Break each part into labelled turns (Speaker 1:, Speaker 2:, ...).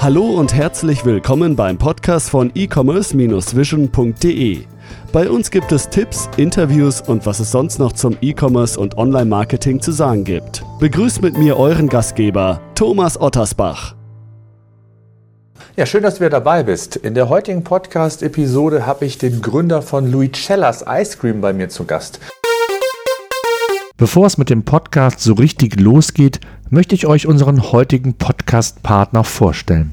Speaker 1: Hallo und herzlich willkommen beim Podcast von e-commerce-vision.de. Bei uns gibt es Tipps, Interviews und was es sonst noch zum E-Commerce und Online-Marketing zu sagen gibt. Begrüßt mit mir euren Gastgeber, Thomas Ottersbach.
Speaker 2: Ja, schön, dass du wieder dabei bist. In der heutigen Podcast-Episode habe ich den Gründer von Luicellas Ice Cream bei mir zu Gast.
Speaker 3: Bevor es mit dem Podcast so richtig losgeht, möchte ich euch unseren heutigen Podcast-Partner vorstellen.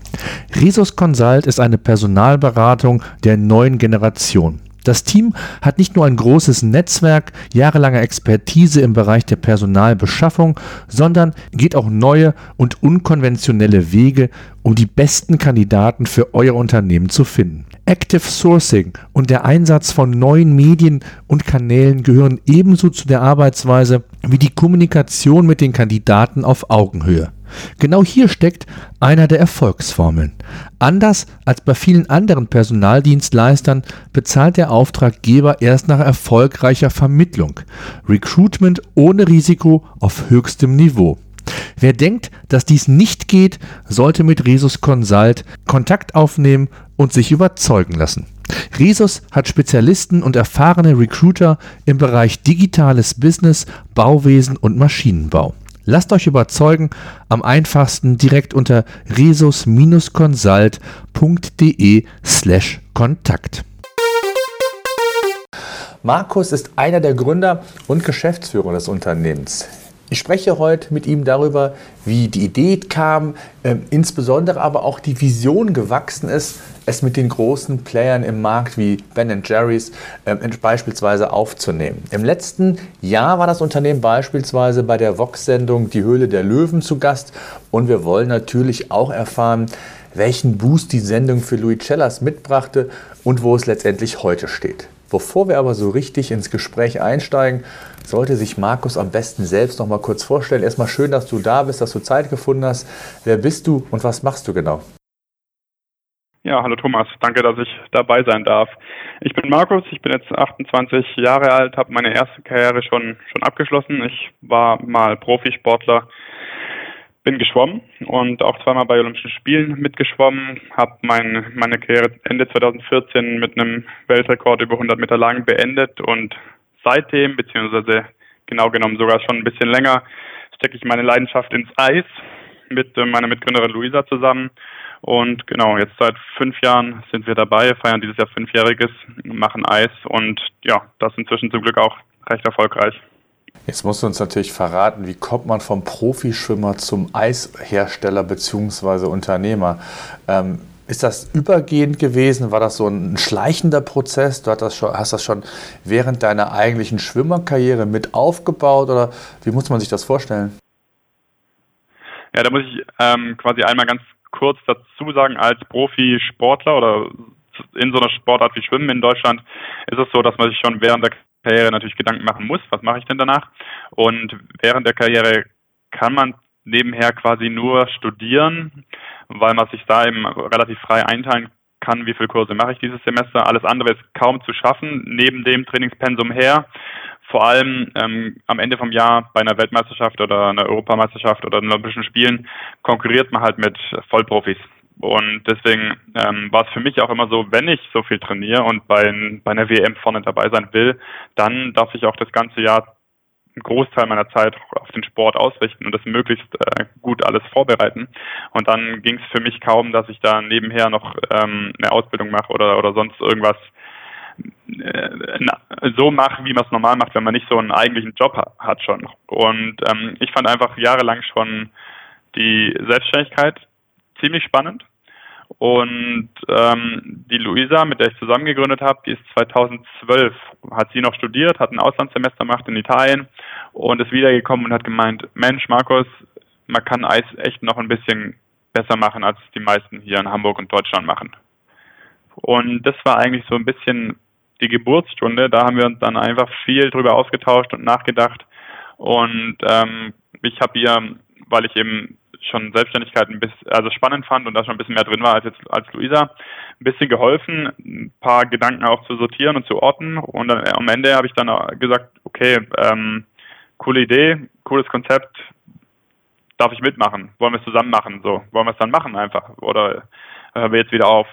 Speaker 3: Resus Consult ist eine Personalberatung der neuen Generation. Das Team hat nicht nur ein großes Netzwerk, jahrelange Expertise im Bereich der Personalbeschaffung, sondern geht auch neue und unkonventionelle Wege, um die besten Kandidaten für euer Unternehmen zu finden. Active Sourcing und der Einsatz von neuen Medien und Kanälen gehören ebenso zu der Arbeitsweise wie die Kommunikation mit den Kandidaten auf Augenhöhe. Genau hier steckt einer der Erfolgsformeln. Anders als bei vielen anderen Personaldienstleistern bezahlt der Auftraggeber erst nach erfolgreicher Vermittlung. Recruitment ohne Risiko auf höchstem Niveau. Wer denkt, dass dies nicht geht, sollte mit Resus Consult Kontakt aufnehmen und sich überzeugen lassen. Resus hat Spezialisten und erfahrene Recruiter im Bereich digitales Business, Bauwesen und Maschinenbau. Lasst euch überzeugen, am einfachsten direkt unter resus-consult.de slash Kontakt.
Speaker 2: Markus ist einer der Gründer und Geschäftsführer des Unternehmens. Ich spreche heute mit ihm darüber, wie die Idee kam, äh, insbesondere aber auch die Vision gewachsen ist, es mit den großen Playern im Markt wie Ben Jerry's äh, beispielsweise aufzunehmen. Im letzten Jahr war das Unternehmen beispielsweise bei der Vox-Sendung Die Höhle der Löwen zu Gast und wir wollen natürlich auch erfahren, welchen Boost die Sendung für Louis Cellas mitbrachte und wo es letztendlich heute steht. Bevor wir aber so richtig ins Gespräch einsteigen, sollte sich Markus am besten selbst noch mal kurz vorstellen. Erstmal schön, dass du da bist, dass du Zeit gefunden hast. Wer bist du und was machst du genau?
Speaker 4: Ja, hallo Thomas, danke, dass ich dabei sein darf. Ich bin Markus, ich bin jetzt 28 Jahre alt, habe meine erste Karriere schon schon abgeschlossen. Ich war mal Profisportler bin geschwommen und auch zweimal bei Olympischen Spielen mitgeschwommen, habe mein, meine Karriere Ende 2014 mit einem Weltrekord über 100 Meter lang beendet und seitdem, beziehungsweise genau genommen sogar schon ein bisschen länger, stecke ich meine Leidenschaft ins Eis mit äh, meiner Mitgründerin Luisa zusammen. Und genau, jetzt seit fünf Jahren sind wir dabei, feiern dieses Jahr fünfjähriges, machen Eis und ja, das inzwischen zum Glück auch recht erfolgreich.
Speaker 2: Jetzt musst du uns natürlich verraten, wie kommt man vom Profischwimmer zum Eishersteller bzw. Unternehmer? Ähm, ist das übergehend gewesen? War das so ein schleichender Prozess? Du hast das schon, hast das schon während deiner eigentlichen Schwimmerkarriere mit aufgebaut oder wie muss man sich das vorstellen?
Speaker 4: Ja, da muss ich ähm, quasi einmal ganz kurz dazu sagen, als Profisportler oder in so einer Sportart wie Schwimmen in Deutschland ist es so, dass man sich schon während der Karriere natürlich Gedanken machen muss, was mache ich denn danach? Und während der Karriere kann man nebenher quasi nur studieren, weil man sich da eben relativ frei einteilen kann, wie viele Kurse mache ich dieses Semester. Alles andere ist kaum zu schaffen, neben dem Trainingspensum her. Vor allem ähm, am Ende vom Jahr bei einer Weltmeisterschaft oder einer Europameisterschaft oder den Olympischen Spielen konkurriert man halt mit Vollprofis. Und deswegen ähm, war es für mich auch immer so, wenn ich so viel trainiere und bei, bei einer WM vorne dabei sein will, dann darf ich auch das ganze Jahr einen Großteil meiner Zeit auf den Sport ausrichten und das möglichst äh, gut alles vorbereiten. Und dann ging es für mich kaum, dass ich da nebenher noch ähm, eine Ausbildung mache oder, oder sonst irgendwas so mache, wie man es normal macht, wenn man nicht so einen eigentlichen Job hat schon. Und ähm, ich fand einfach jahrelang schon die Selbstständigkeit ziemlich spannend. Und ähm, die Luisa, mit der ich zusammen gegründet habe, die ist 2012, hat sie noch studiert, hat ein Auslandssemester gemacht in Italien und ist wiedergekommen und hat gemeint, Mensch, Markus, man kann Eis echt noch ein bisschen besser machen, als die meisten hier in Hamburg und Deutschland machen. Und das war eigentlich so ein bisschen die Geburtsstunde. Da haben wir uns dann einfach viel drüber ausgetauscht und nachgedacht. Und ähm, ich habe ihr, weil ich eben schon Selbstständigkeit ein bisschen, also spannend fand und da schon ein bisschen mehr drin war als jetzt als Luisa, ein bisschen geholfen, ein paar Gedanken auch zu sortieren und zu orten. Und dann, am Ende habe ich dann gesagt, okay, ähm, coole Idee, cooles Konzept, darf ich mitmachen? Wollen wir es zusammen machen? So, wollen wir es dann machen einfach? Oder hören wir jetzt wieder auf?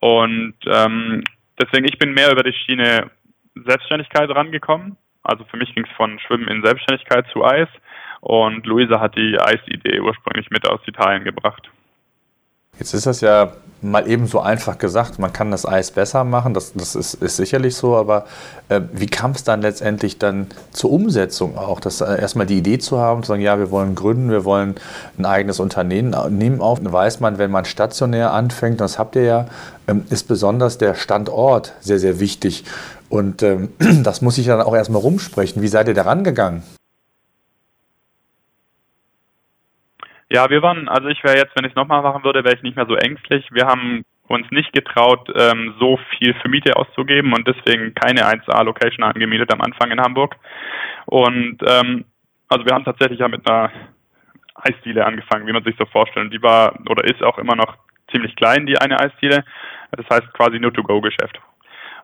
Speaker 4: Und ähm, deswegen, ich bin mehr über die Schiene Selbstständigkeit rangekommen. Also für mich ging es von Schwimmen in Selbstständigkeit zu Eis. Und Luisa hat die Eisidee ursprünglich mit aus Italien gebracht.
Speaker 2: Jetzt ist das ja mal eben so einfach gesagt, man kann das Eis besser machen, das, das ist, ist sicherlich so, aber äh, wie kam es dann letztendlich dann zur Umsetzung auch, dass äh, erstmal die Idee zu haben, zu sagen, ja, wir wollen gründen, wir wollen ein eigenes Unternehmen nehmen auf, weiß man, wenn man stationär anfängt, das habt ihr ja, ähm, ist besonders der Standort sehr, sehr wichtig und ähm, das muss ich dann auch erstmal rumsprechen. Wie seid ihr da rangegangen?
Speaker 4: Ja, wir waren, also ich wäre jetzt, wenn ich es nochmal machen würde, wäre ich nicht mehr so ängstlich. Wir haben uns nicht getraut, ähm, so viel für Miete auszugeben und deswegen keine 1A-Location angemietet am Anfang in Hamburg. Und ähm, also wir haben tatsächlich ja mit einer Eisdiele angefangen, wie man sich so vorstellt. Die war oder ist auch immer noch ziemlich klein, die eine Eisdiele. Das heißt quasi nur To-Go-Geschäft.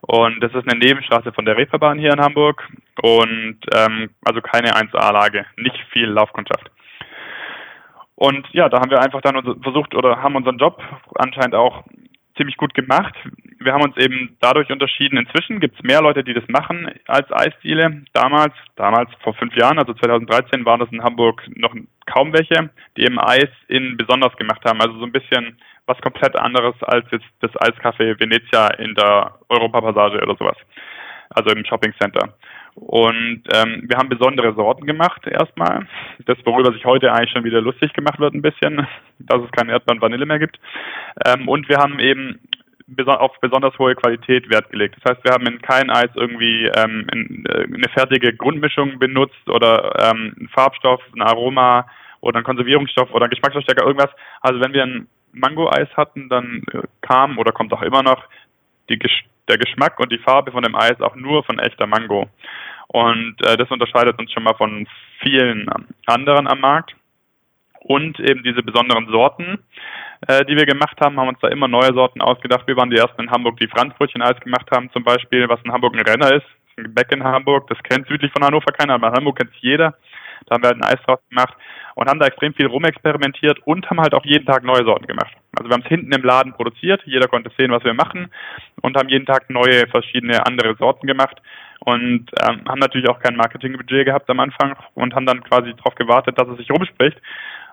Speaker 4: Und das ist eine Nebenstraße von der Reeperbahn hier in Hamburg und ähm, also keine 1A-Lage, nicht viel Laufkundschaft. Und ja, da haben wir einfach dann versucht oder haben unseren Job anscheinend auch ziemlich gut gemacht. Wir haben uns eben dadurch unterschieden. Inzwischen gibt es mehr Leute, die das machen als Eisdiele. Damals, damals vor fünf Jahren, also 2013, waren das in Hamburg noch kaum welche, die eben Eis in besonders gemacht haben. Also so ein bisschen was komplett anderes als jetzt das Eiscafé Venezia in der Europapassage oder sowas. Also im Shopping Center. Und ähm, wir haben besondere Sorten gemacht erstmal. Das, worüber sich heute eigentlich schon wieder lustig gemacht wird ein bisschen, dass es kein Erdbeeren Vanille mehr gibt. Ähm, und wir haben eben auf besonders hohe Qualität Wert gelegt. Das heißt, wir haben in kein Eis irgendwie ähm, in, äh, eine fertige Grundmischung benutzt oder ähm, einen Farbstoff, ein Aroma oder einen Konservierungsstoff oder einen Geschmacksverstärker, irgendwas. Also wenn wir ein Mango-Eis hatten, dann äh, kam oder kommt auch immer noch die der Geschmack und die Farbe von dem Eis auch nur von echter Mango. Und äh, das unterscheidet uns schon mal von vielen anderen am Markt. Und eben diese besonderen Sorten, äh, die wir gemacht haben, haben uns da immer neue Sorten ausgedacht. Wir waren die ersten in Hamburg, die Franzbrötchen-Eis gemacht haben zum Beispiel, was in Hamburg ein Renner ist. Ein Gebäck in Hamburg, das kennt südlich von Hannover keiner, aber in Hamburg kennt es jeder. Da haben wir halt ein Eis draus gemacht und haben da extrem viel rumexperimentiert und haben halt auch jeden Tag neue Sorten gemacht. Also wir haben es hinten im Laden produziert, jeder konnte sehen, was wir machen und haben jeden Tag neue, verschiedene andere Sorten gemacht und ähm, haben natürlich auch kein Marketingbudget gehabt am Anfang und haben dann quasi darauf gewartet, dass es sich rumspricht.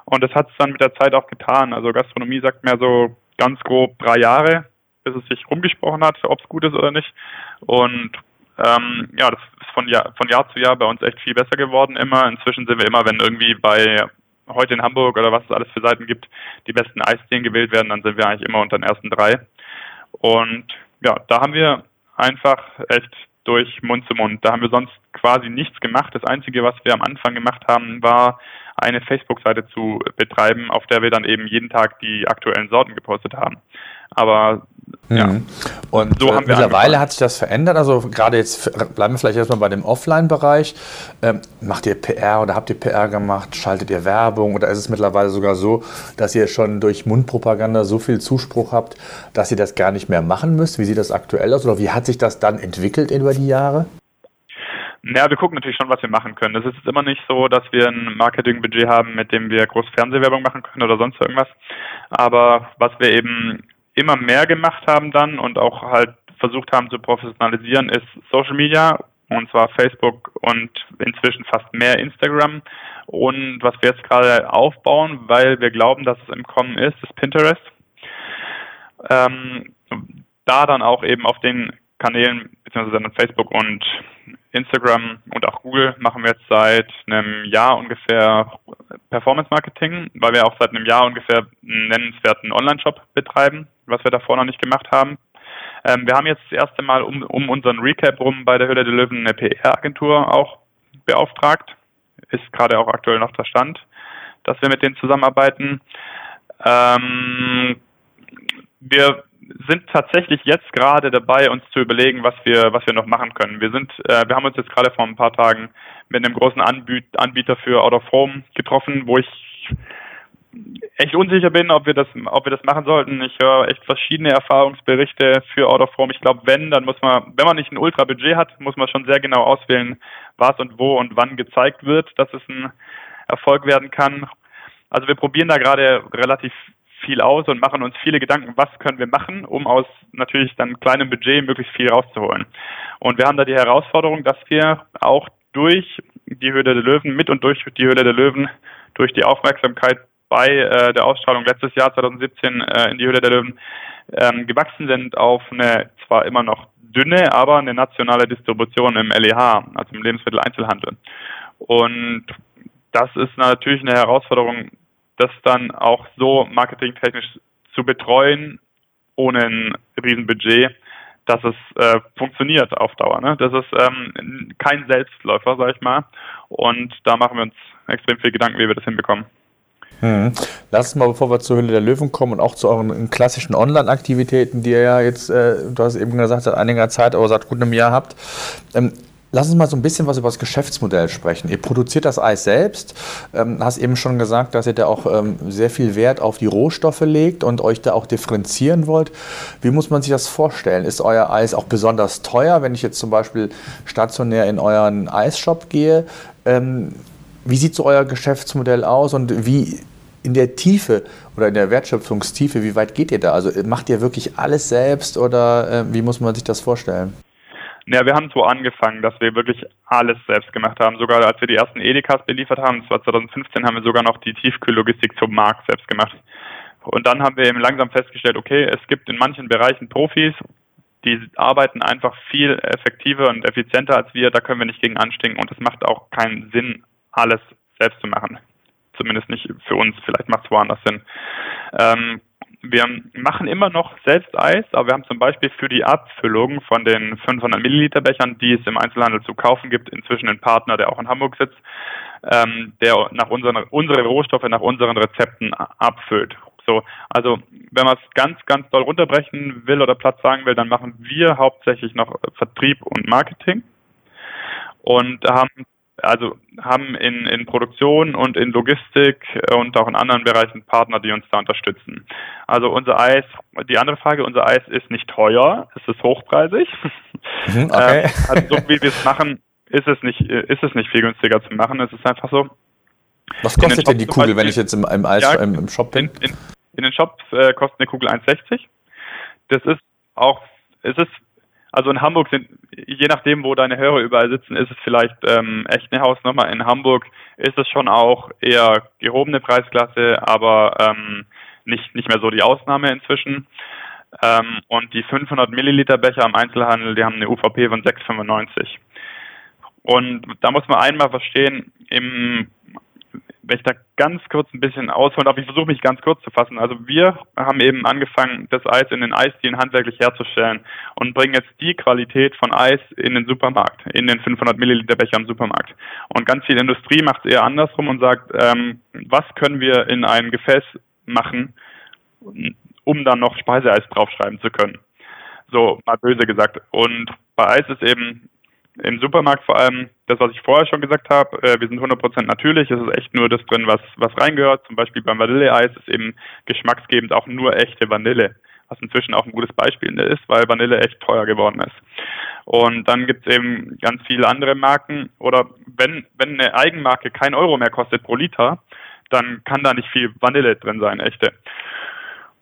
Speaker 4: Und das hat es dann mit der Zeit auch getan. Also Gastronomie sagt mir so ganz grob drei Jahre, bis es sich rumgesprochen hat, ob es gut ist oder nicht. Und ähm, ja, das von Jahr, von Jahr zu Jahr bei uns echt viel besser geworden immer. Inzwischen sind wir immer, wenn irgendwie bei heute in Hamburg oder was es alles für Seiten gibt, die besten Eisdielen gewählt werden, dann sind wir eigentlich immer unter den ersten drei. Und ja, da haben wir einfach echt durch Mund zu Mund. Da haben wir sonst quasi nichts gemacht. Das Einzige, was wir am Anfang gemacht haben, war eine Facebook-Seite zu betreiben, auf der wir dann eben jeden Tag die aktuellen Sorten gepostet haben. Aber ja.
Speaker 2: Mhm. Und so äh, mittlerweile hat sich das verändert. Also gerade jetzt bleiben wir vielleicht erstmal bei dem Offline-Bereich. Ähm, macht ihr PR oder habt ihr PR gemacht? Schaltet ihr Werbung? Oder ist es mittlerweile sogar so, dass ihr schon durch Mundpropaganda so viel Zuspruch habt, dass ihr das gar nicht mehr machen müsst? Wie sieht das aktuell aus? Oder wie hat sich das dann entwickelt über die Jahre?
Speaker 4: Ja, wir gucken natürlich schon, was wir machen können. Es ist immer nicht so, dass wir ein Marketingbudget haben, mit dem wir groß Fernsehwerbung machen können oder sonst irgendwas. Aber was wir eben immer mehr gemacht haben dann und auch halt versucht haben zu professionalisieren, ist Social Media und zwar Facebook und inzwischen fast mehr Instagram. Und was wir jetzt gerade aufbauen, weil wir glauben, dass es im Kommen ist, ist Pinterest. Ähm, da dann auch eben auf den Kanälen, beziehungsweise dann Facebook und Instagram und auch Google machen wir jetzt seit einem Jahr ungefähr Performance Marketing, weil wir auch seit einem Jahr ungefähr einen nennenswerten Online-Shop betreiben, was wir davor noch nicht gemacht haben. Ähm, wir haben jetzt das erste Mal um, um unseren Recap rum bei der Höhle der Löwen eine PR-Agentur auch beauftragt. Ist gerade auch aktuell noch der Stand, dass wir mit denen zusammenarbeiten. Ähm, wir sind tatsächlich jetzt gerade dabei, uns zu überlegen, was wir, was wir noch machen können. Wir sind, äh, wir haben uns jetzt gerade vor ein paar Tagen mit einem großen Anbieter für Out of Home getroffen, wo ich echt unsicher bin, ob wir das, ob wir das machen sollten. Ich höre echt verschiedene Erfahrungsberichte für Out of Home. Ich glaube, wenn, dann muss man, wenn man nicht ein Ultra-Budget hat, muss man schon sehr genau auswählen, was und wo und wann gezeigt wird, dass es ein Erfolg werden kann. also wir probieren da gerade relativ viel aus und machen uns viele Gedanken, was können wir machen, um aus natürlich dann kleinem Budget möglichst viel rauszuholen. Und wir haben da die Herausforderung, dass wir auch durch die Höhle der Löwen, mit und durch die Höhle der Löwen, durch die Aufmerksamkeit bei äh, der Ausstrahlung letztes Jahr 2017 äh, in die Höhle der Löwen ähm, gewachsen sind auf eine zwar immer noch dünne, aber eine nationale Distribution im LEH, also im Lebensmitteleinzelhandel. Und das ist natürlich eine Herausforderung, das dann auch so marketingtechnisch zu betreuen, ohne ein Riesenbudget, dass es äh, funktioniert auf Dauer. Ne? Das ist ähm, kein Selbstläufer, sag ich mal. Und da machen wir uns extrem viel Gedanken, wie wir das hinbekommen.
Speaker 2: Hm. Lass uns mal, bevor wir zur Hülle der Löwen kommen und auch zu euren klassischen Online-Aktivitäten, die ihr ja jetzt, äh, du hast eben gesagt, seit einiger Zeit, aber seit gut einem Jahr habt. Ähm, Lass uns mal so ein bisschen was über das Geschäftsmodell sprechen. Ihr produziert das Eis selbst, ähm, hast eben schon gesagt, dass ihr da auch ähm, sehr viel Wert auf die Rohstoffe legt und euch da auch differenzieren wollt. Wie muss man sich das vorstellen? Ist euer Eis auch besonders teuer, wenn ich jetzt zum Beispiel stationär in euren Eisshop gehe? Ähm, wie sieht so euer Geschäftsmodell aus und wie in der Tiefe oder in der Wertschöpfungstiefe, wie weit geht ihr da? Also macht ihr wirklich alles selbst oder äh, wie muss man sich das vorstellen?
Speaker 4: Ja, wir haben so angefangen, dass wir wirklich alles selbst gemacht haben. Sogar als wir die ersten Edekas beliefert haben, das war 2015, haben wir sogar noch die Tiefkühllogistik zum Markt selbst gemacht. Und dann haben wir eben langsam festgestellt, okay, es gibt in manchen Bereichen Profis, die arbeiten einfach viel effektiver und effizienter als wir, da können wir nicht gegen anstinken und es macht auch keinen Sinn, alles selbst zu machen. Zumindest nicht für uns, vielleicht macht es woanders Sinn. Ähm, wir machen immer noch selbst Eis, aber wir haben zum Beispiel für die Abfüllung von den 500 Milliliter Bechern, die es im Einzelhandel zu kaufen gibt, inzwischen einen Partner, der auch in Hamburg sitzt, ähm, der nach unseren, unsere Rohstoffe nach unseren Rezepten abfüllt. So, also wenn man es ganz, ganz doll runterbrechen will oder Platz sagen will, dann machen wir hauptsächlich noch Vertrieb und Marketing und haben also haben in, in Produktion und in Logistik und auch in anderen Bereichen Partner, die uns da unterstützen. Also unser Eis, die andere Frage, unser Eis ist nicht teuer, es ist hochpreisig. Mhm, okay. Ähm, also so wie wir es machen, ist es nicht, ist es nicht viel günstiger zu machen. Es ist einfach so.
Speaker 2: Was kostet denn die Kugel, wenn ich jetzt im, im Eis ja, im, im, Shop bin?
Speaker 4: In, in, in den Shops äh, kostet eine Kugel 1,60. Das ist auch, es ist also in Hamburg sind, je nachdem, wo deine Hörer überall sitzen, ist es vielleicht ähm, echt eine Hausnummer. In Hamburg ist es schon auch eher gehobene Preisklasse, aber ähm, nicht, nicht mehr so die Ausnahme inzwischen. Ähm, und die 500 Milliliter Becher im Einzelhandel, die haben eine UVP von 6,95. Und da muss man einmal verstehen, im wenn ich da ganz kurz ein bisschen ausholen darf, ich versuche mich ganz kurz zu fassen. Also wir haben eben angefangen, das Eis in den Eisdielen handwerklich herzustellen und bringen jetzt die Qualität von Eis in den Supermarkt, in den 500 Milliliter Becher im Supermarkt. Und ganz viel Industrie macht es eher andersrum und sagt, ähm, was können wir in ein Gefäß machen, um dann noch Speiseeis draufschreiben zu können. So mal böse gesagt. Und bei Eis ist eben im Supermarkt vor allem das, was ich vorher schon gesagt habe, äh, wir sind 100% natürlich, es ist echt nur das drin, was, was reingehört. Zum Beispiel beim Vanilleeis ist eben geschmacksgebend auch nur echte Vanille, was inzwischen auch ein gutes Beispiel ist, weil Vanille echt teuer geworden ist. Und dann gibt es eben ganz viele andere Marken oder wenn, wenn eine Eigenmarke kein Euro mehr kostet pro Liter, dann kann da nicht viel Vanille drin sein, echte.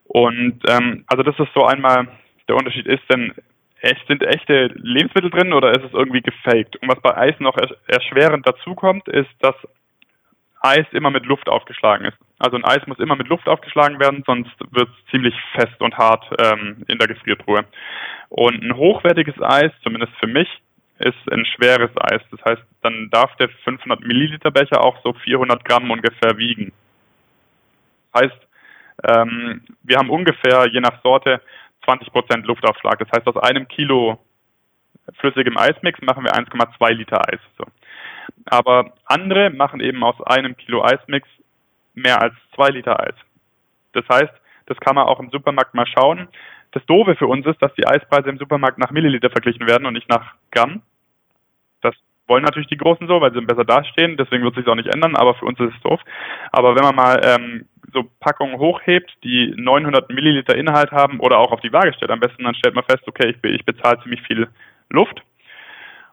Speaker 4: Und ähm, also das ist so einmal der Unterschied ist, denn echt, sind echte Lebensmittel drin oder ist es irgendwie gefaked? Und was bei Eis noch erschwerend dazukommt, ist, dass Eis immer mit Luft aufgeschlagen ist. Also ein Eis muss immer mit Luft aufgeschlagen werden, sonst wird es ziemlich fest und hart ähm, in der Gefriertruhe. Und ein hochwertiges Eis, zumindest für mich, ist ein schweres Eis. Das heißt, dann darf der 500 Milliliter Becher auch so 400 Gramm ungefähr wiegen. Heißt, ähm, wir haben ungefähr, je nach Sorte, 20 Prozent Luftaufschlag. Das heißt, aus einem Kilo flüssigem Eismix machen wir 1,2 Liter Eis. So. Aber andere machen eben aus einem Kilo Eismix mehr als zwei Liter Eis. Das heißt, das kann man auch im Supermarkt mal schauen. Das Doofe für uns ist, dass die Eispreise im Supermarkt nach Milliliter verglichen werden und nicht nach Gramm. Wollen natürlich die Großen so, weil sie besser dastehen. Deswegen wird sich auch nicht ändern, aber für uns ist es doof. Aber wenn man mal ähm, so Packungen hochhebt, die 900 Milliliter Inhalt haben oder auch auf die Waage stellt am besten, dann stellt man fest, okay, ich, ich bezahle ziemlich viel Luft.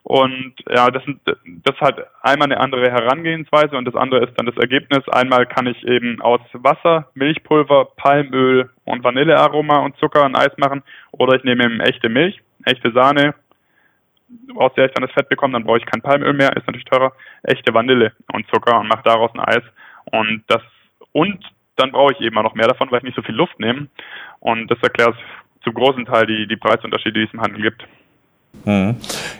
Speaker 4: Und ja, das, sind, das ist halt einmal eine andere Herangehensweise und das andere ist dann das Ergebnis. Einmal kann ich eben aus Wasser, Milchpulver, Palmöl und Vanillearoma und Zucker ein Eis machen oder ich nehme eben echte Milch, echte Sahne, aus der ich dann das Fett bekomme, dann brauche ich kein Palmöl mehr, ist natürlich teurer, echte Vanille und Zucker und mache daraus ein Eis. Und das und dann brauche ich eben auch noch mehr davon, weil ich nicht so viel Luft nehme. Und das erklärt zum großen Teil die, die Preisunterschiede, die es im Handel gibt.
Speaker 2: Hm.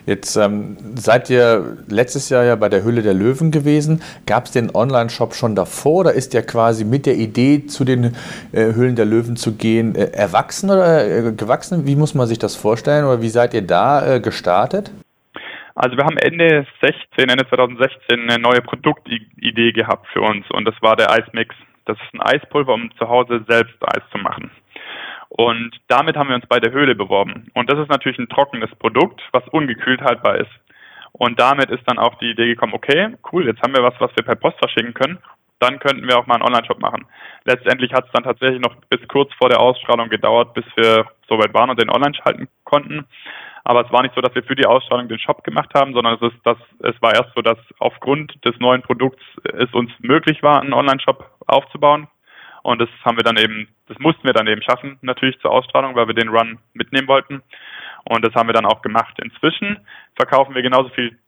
Speaker 2: Jetzt ähm, seid ihr letztes Jahr ja bei der Höhle der Löwen gewesen. Gab es den Online-Shop schon davor oder ist der quasi mit der Idee, zu den äh, Höhlen der Löwen zu gehen, äh, erwachsen oder äh, gewachsen? Wie muss man sich das vorstellen oder wie seid ihr da äh, gestartet?
Speaker 4: Also wir haben Ende 16, Ende 2016 eine neue Produktidee gehabt für uns und das war der Eismix. Das ist ein Eispulver, um zu Hause selbst Eis zu machen. Und damit haben wir uns bei der Höhle beworben. Und das ist natürlich ein trockenes Produkt, was ungekühlt haltbar ist. Und damit ist dann auch die Idee gekommen, okay, cool, jetzt haben wir was, was wir per Post verschicken können. Dann könnten wir auch mal einen Online-Shop machen. Letztendlich hat es dann tatsächlich noch bis kurz vor der Ausstrahlung gedauert, bis wir soweit waren und den Online schalten konnten. Aber es war nicht so, dass wir für die Ausstrahlung den Shop gemacht haben, sondern es ist das, es war erst so, dass aufgrund des neuen Produkts es uns möglich war, einen Online-Shop aufzubauen. Und das haben wir dann eben, das mussten wir dann eben schaffen, natürlich zur Ausstrahlung, weil wir den Run mitnehmen wollten. Und das haben wir dann auch gemacht. Inzwischen verkaufen wir genauso viel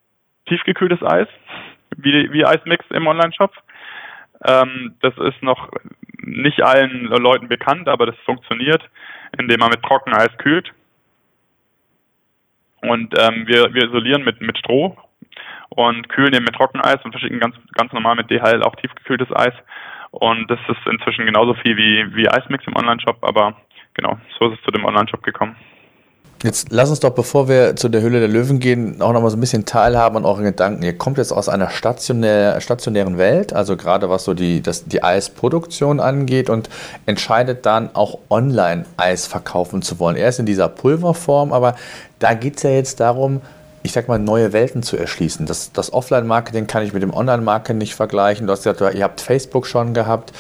Speaker 4: tiefgekühltes Eis wie, wie Eismix im Online-Shop. Ähm, das ist noch nicht allen Leuten bekannt, aber das funktioniert, indem man mit Trockeneis kühlt. Und ähm, wir, wir isolieren mit, mit Stroh und kühlen eben mit Trockeneis und verschicken ganz, ganz normal mit DHL auch tiefgekühltes Eis. Und das ist inzwischen genauso viel wie, wie Icemix im Online-Shop, aber genau, so ist es zu dem Online-Shop gekommen.
Speaker 2: Jetzt lass uns doch, bevor wir zu der Höhle der Löwen gehen, auch noch mal so ein bisschen teilhaben an euren Gedanken. Ihr kommt jetzt aus einer stationär, stationären Welt, also gerade was so die, das, die Eisproduktion angeht und entscheidet dann auch online Eis verkaufen zu wollen. Erst in dieser Pulverform, aber da geht es ja jetzt darum, ich sag mal, neue Welten zu erschließen. Das, das Offline-Marketing kann ich mit dem Online-Marketing nicht vergleichen. Du hast gesagt, ihr habt Facebook schon gehabt.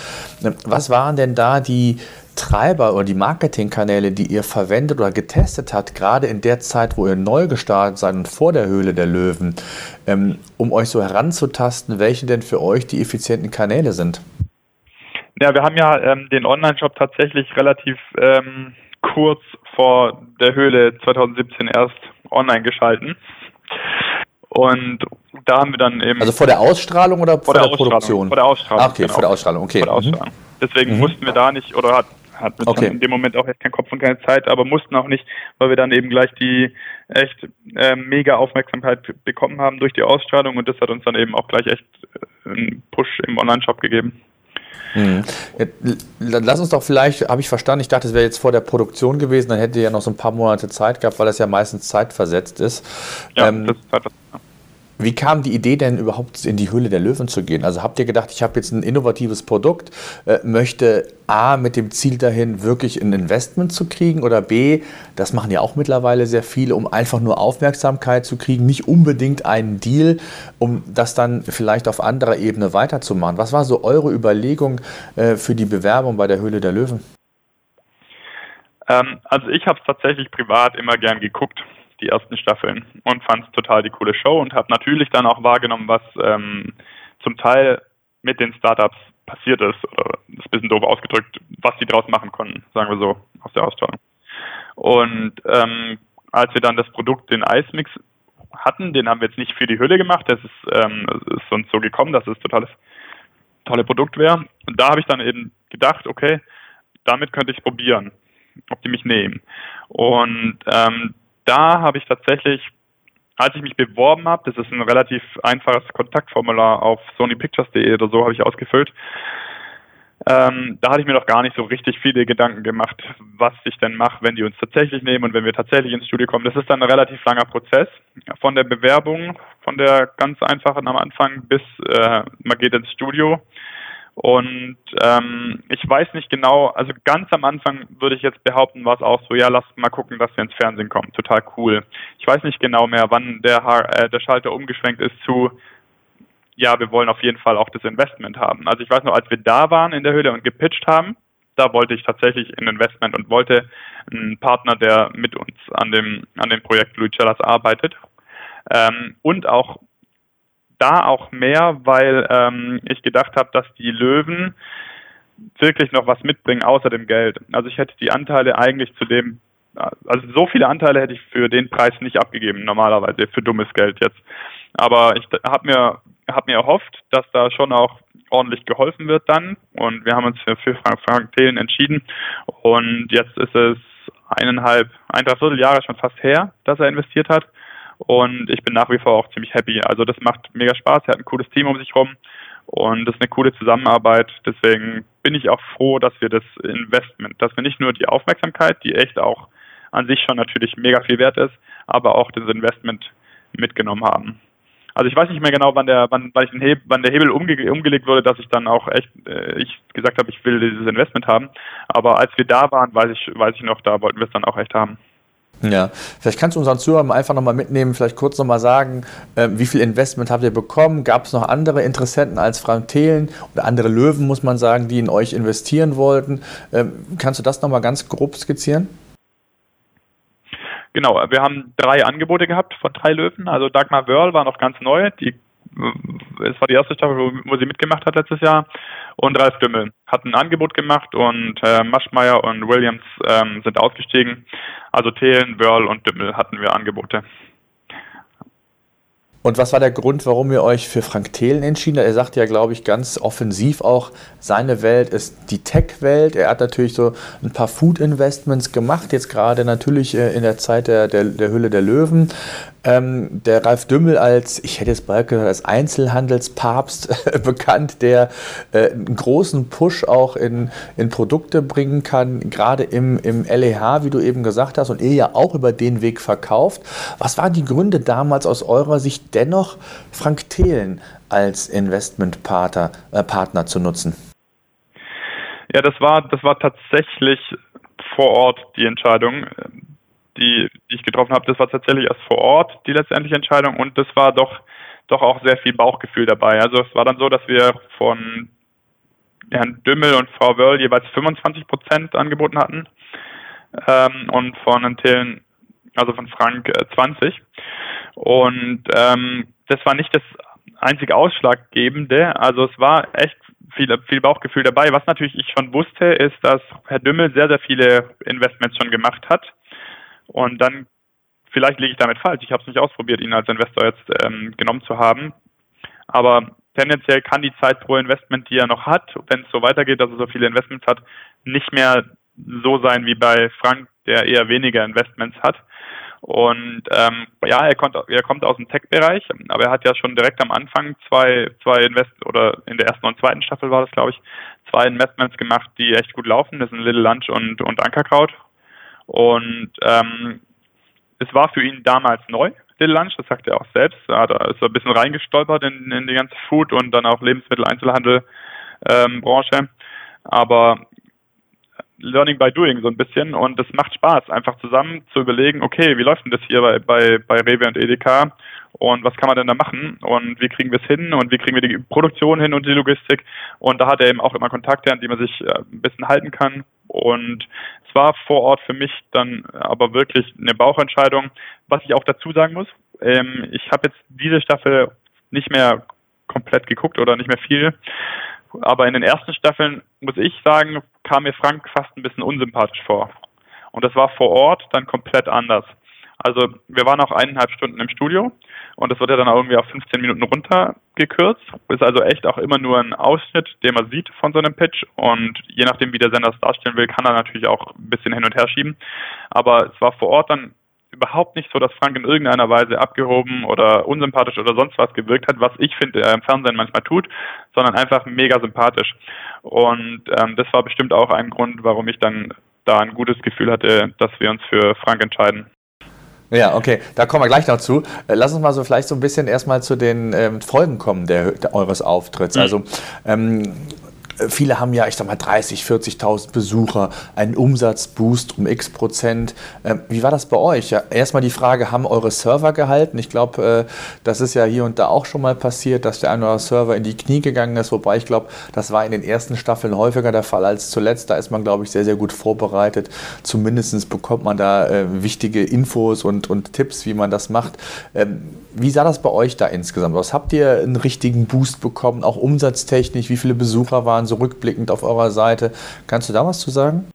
Speaker 2: Was waren denn da die Treiber oder die Marketingkanäle, die ihr verwendet oder getestet habt, gerade in der Zeit, wo ihr neu gestartet seid und vor der Höhle der Löwen, ähm, um euch so heranzutasten, welche denn für euch die effizienten Kanäle sind?
Speaker 4: Ja, wir haben ja ähm, den Online-Shop tatsächlich relativ ähm, kurz vor der Höhle 2017 erst online geschalten. Und da haben wir dann eben.
Speaker 2: Also vor der Ausstrahlung oder vor, vor der, der Produktion?
Speaker 4: Vor der Ausstrahlung.
Speaker 2: Ah, okay, genau. vor der Ausstrahlung, okay. Vor der Ausstrahlung.
Speaker 4: Mhm. Deswegen mhm. mussten wir da nicht, oder hat, hat okay. in dem Moment auch echt keinen Kopf und keine Zeit, aber mussten auch nicht, weil wir dann eben gleich die echt äh, mega Aufmerksamkeit bekommen haben durch die Ausstrahlung und das hat uns dann eben auch gleich echt äh, einen Push im Online-Shop gegeben.
Speaker 2: Mhm. Lass uns doch vielleicht, habe ich verstanden, ich dachte, es wäre jetzt vor der Produktion gewesen, dann hätte ihr ja noch so ein paar Monate Zeit gehabt, weil das ja meistens zeitversetzt ist. Ja, ähm, das ist zeitversetzt. Wie kam die Idee denn überhaupt in die Höhle der Löwen zu gehen? Also habt ihr gedacht, ich habe jetzt ein innovatives Produkt, äh, möchte A mit dem Ziel dahin, wirklich ein Investment zu kriegen oder B, das machen ja auch mittlerweile sehr viele, um einfach nur Aufmerksamkeit zu kriegen, nicht unbedingt einen Deal, um das dann vielleicht auf anderer Ebene weiterzumachen. Was war so eure Überlegung äh, für die Bewerbung bei der Höhle der Löwen?
Speaker 4: Ähm, also ich habe es tatsächlich privat immer gern geguckt die ersten Staffeln und fand es total die coole Show und habe natürlich dann auch wahrgenommen, was ähm, zum Teil mit den Startups passiert ist, oder ist ein bisschen doof ausgedrückt, was die draus machen konnten, sagen wir so, aus der Ausstrahlung. Und ähm, als wir dann das Produkt, den Eismix hatten, den haben wir jetzt nicht für die Hülle gemacht, das ist, ähm, ist uns so gekommen, dass es totales tolle Produkt wäre. Und da habe ich dann eben gedacht, okay, damit könnte ich probieren, ob die mich nehmen. Und ähm, da habe ich tatsächlich, als ich mich beworben habe, das ist ein relativ einfaches Kontaktformular auf sonypictures.de oder so habe ich ausgefüllt. Ähm, da hatte ich mir noch gar nicht so richtig viele Gedanken gemacht, was ich denn mache, wenn die uns tatsächlich nehmen und wenn wir tatsächlich ins Studio kommen. Das ist dann ein relativ langer Prozess von der Bewerbung, von der ganz einfachen am Anfang bis äh, man geht ins Studio. Und ähm, ich weiß nicht genau, also ganz am Anfang würde ich jetzt behaupten, war es auch so, ja, lass mal gucken, dass wir ins Fernsehen kommen. Total cool. Ich weiß nicht genau mehr, wann der, äh, der Schalter umgeschwenkt ist zu, ja, wir wollen auf jeden Fall auch das Investment haben. Also ich weiß noch, als wir da waren in der Höhle und gepitcht haben, da wollte ich tatsächlich ein Investment und wollte einen Partner, der mit uns an dem, an dem Projekt Luicellas arbeitet. Ähm, und auch da auch mehr, weil ähm, ich gedacht habe, dass die Löwen wirklich noch was mitbringen außer dem Geld. Also ich hätte die Anteile eigentlich zu dem, also so viele Anteile hätte ich für den Preis nicht abgegeben, normalerweise, für dummes Geld jetzt. Aber ich habe mir, hab mir erhofft, dass da schon auch ordentlich geholfen wird dann. Und wir haben uns für, für Frank Thelen entschieden. Und jetzt ist es eineinhalb, ein Dreiviertel Jahre schon fast her, dass er investiert hat. Und ich bin nach wie vor auch ziemlich happy. Also das macht mega Spaß. Er hat ein cooles Team um sich rum. Und das ist eine coole Zusammenarbeit. Deswegen bin ich auch froh, dass wir das Investment, dass wir nicht nur die Aufmerksamkeit, die echt auch an sich schon natürlich mega viel wert ist, aber auch das Investment mitgenommen haben. Also ich weiß nicht mehr genau, wann der, wann, wann, ich Hebel, wann der Hebel umge umgelegt wurde, dass ich dann auch echt, äh, ich gesagt habe, ich will dieses Investment haben. Aber als wir da waren, weiß ich, weiß ich noch, da wollten wir es dann auch echt haben.
Speaker 2: Ja, vielleicht kannst du unseren Zuhörern einfach nochmal mitnehmen, vielleicht kurz nochmal sagen, äh, wie viel Investment habt ihr bekommen? Gab es noch andere Interessenten als Frank Thelen oder andere Löwen, muss man sagen, die in euch investieren wollten? Ähm, kannst du das nochmal ganz grob skizzieren?
Speaker 4: Genau, wir haben drei Angebote gehabt von drei Löwen. Also Dagmar Wörl war noch ganz neu. Die, es war die erste Staffel, wo, sie mitgemacht hat letztes Jahr. Und Ralf Dümmel hat ein Angebot gemacht und äh, Maschmeyer und Williams ähm, sind ausgestiegen. Also Thelen, Wörl und Dümmel hatten wir Angebote.
Speaker 2: Und was war der Grund, warum ihr euch für Frank Thelen entschieden habt? Er sagt ja, glaube ich, ganz offensiv auch, seine Welt ist die Tech-Welt. Er hat natürlich so ein paar Food-Investments gemacht, jetzt gerade natürlich äh, in der Zeit der, der, der Hülle der Löwen. Ähm, der Ralf Dümmel als, ich hätte es bald gesagt, als Einzelhandelspapst bekannt, der äh, einen großen Push auch in, in Produkte bringen kann, gerade im, im LEH, wie du eben gesagt hast, und ihr ja auch über den Weg verkauft. Was waren die Gründe damals aus eurer Sicht dennoch, Frank Thelen als Investmentpartner äh, Partner zu nutzen?
Speaker 4: Ja, das war, das war tatsächlich vor Ort die Entscheidung die, die ich getroffen habe, das war tatsächlich erst vor Ort die letztendliche Entscheidung und das war doch doch auch sehr viel Bauchgefühl dabei. Also es war dann so, dass wir von Herrn Dümmel und Frau Wörl jeweils 25 Prozent angeboten hatten ähm, und von Thelen, also von Frank, äh, 20. Und ähm, das war nicht das einzige Ausschlaggebende. Also es war echt viel, viel Bauchgefühl dabei. Was natürlich ich schon wusste, ist, dass Herr Dümmel sehr, sehr viele Investments schon gemacht hat und dann, vielleicht liege ich damit falsch, ich habe es nicht ausprobiert, ihn als Investor jetzt ähm, genommen zu haben. Aber tendenziell kann die Zeit pro Investment, die er noch hat, wenn es so weitergeht, dass er so viele Investments hat, nicht mehr so sein wie bei Frank, der eher weniger Investments hat. Und ähm, ja, er, kommt, er kommt aus dem Tech-Bereich, aber er hat ja schon direkt am Anfang zwei, zwei Invest oder in der ersten und zweiten Staffel war das, glaube ich, zwei Investments gemacht, die echt gut laufen. Das sind Little Lunch und, und Ankerkraut. Und ähm, es war für ihn damals neu, der Lunch, das sagt er auch selbst. Er ist so ein bisschen reingestolpert in, in die ganze Food- und dann auch Lebensmitteleinzelhandel-Branche. Ähm, Aber Learning by Doing so ein bisschen und es macht Spaß, einfach zusammen zu überlegen, okay, wie läuft denn das hier bei, bei, bei Rewe und Edeka und was kann man denn da machen? Und wie kriegen wir es hin? Und wie kriegen wir die Produktion hin und die Logistik? Und da hat er eben auch immer Kontakte, an die man sich äh, ein bisschen halten kann. Und es war vor Ort für mich dann aber wirklich eine Bauchentscheidung, was ich auch dazu sagen muss, ähm, ich habe jetzt diese Staffel nicht mehr komplett geguckt oder nicht mehr viel. Aber in den ersten Staffeln, muss ich sagen, kam mir Frank fast ein bisschen unsympathisch vor. Und das war vor Ort dann komplett anders. Also wir waren auch eineinhalb Stunden im Studio und das wird ja dann irgendwie auf 15 Minuten runtergekürzt. Ist also echt auch immer nur ein Ausschnitt, den man sieht von so einem Pitch und je nachdem, wie der Sender es darstellen will, kann er natürlich auch ein bisschen hin und her schieben. Aber es war vor Ort dann überhaupt nicht so, dass Frank in irgendeiner Weise abgehoben oder unsympathisch oder sonst was gewirkt hat, was ich finde, er im Fernsehen manchmal tut, sondern einfach mega sympathisch. Und ähm, das war bestimmt auch ein Grund, warum ich dann da ein gutes Gefühl hatte, dass wir uns für Frank entscheiden.
Speaker 2: Ja, okay, da kommen wir gleich noch zu. Äh, lass uns mal so vielleicht so ein bisschen erstmal zu den ähm, Folgen kommen der, der, eures Auftritts. Mhm. Also ähm, äh, viele haben ja, ich sag mal, 30, 40.000 Besucher, einen Umsatzboost um x Prozent. Ähm, wie war das bei euch? Erstmal die Frage, haben eure Server gehalten? Ich glaube, äh, das ist ja hier und da auch schon mal passiert, dass der eine oder andere Server in die Knie gegangen ist, wobei ich glaube, das war in den ersten Staffeln häufiger der Fall als zuletzt. Da ist man, glaube ich, sehr, sehr gut vorbereitet. Zumindest bekommt man da äh, wichtige Infos und, und Tipps, wie man das macht. Ähm, wie sah das bei euch da insgesamt aus? Habt ihr einen richtigen Boost bekommen, auch umsatztechnisch? Wie viele Besucher waren so rückblickend auf eurer Seite? Kannst du da was zu sagen?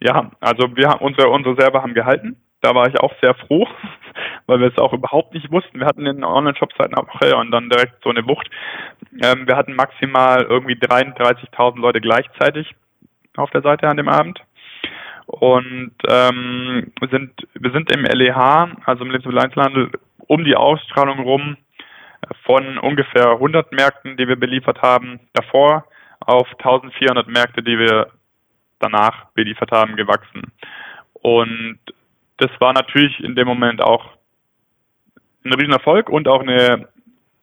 Speaker 4: Ja, also wir haben unsere, unsere Server haben gehalten. Da war ich auch sehr froh, weil wir es auch überhaupt nicht wussten. Wir hatten in Online-Shop seit einer Woche und dann direkt so eine Wucht. Ähm, wir hatten maximal irgendwie 33.000 Leute gleichzeitig auf der Seite an dem Abend und ähm, sind wir sind im LEH, also im Lebensmitteleinzelhandel, um die Ausstrahlung rum von ungefähr 100 Märkten, die wir beliefert haben, davor auf 1400 Märkte, die wir danach beliefert haben, gewachsen. Und das war natürlich in dem Moment auch ein Riesenerfolg und auch eine,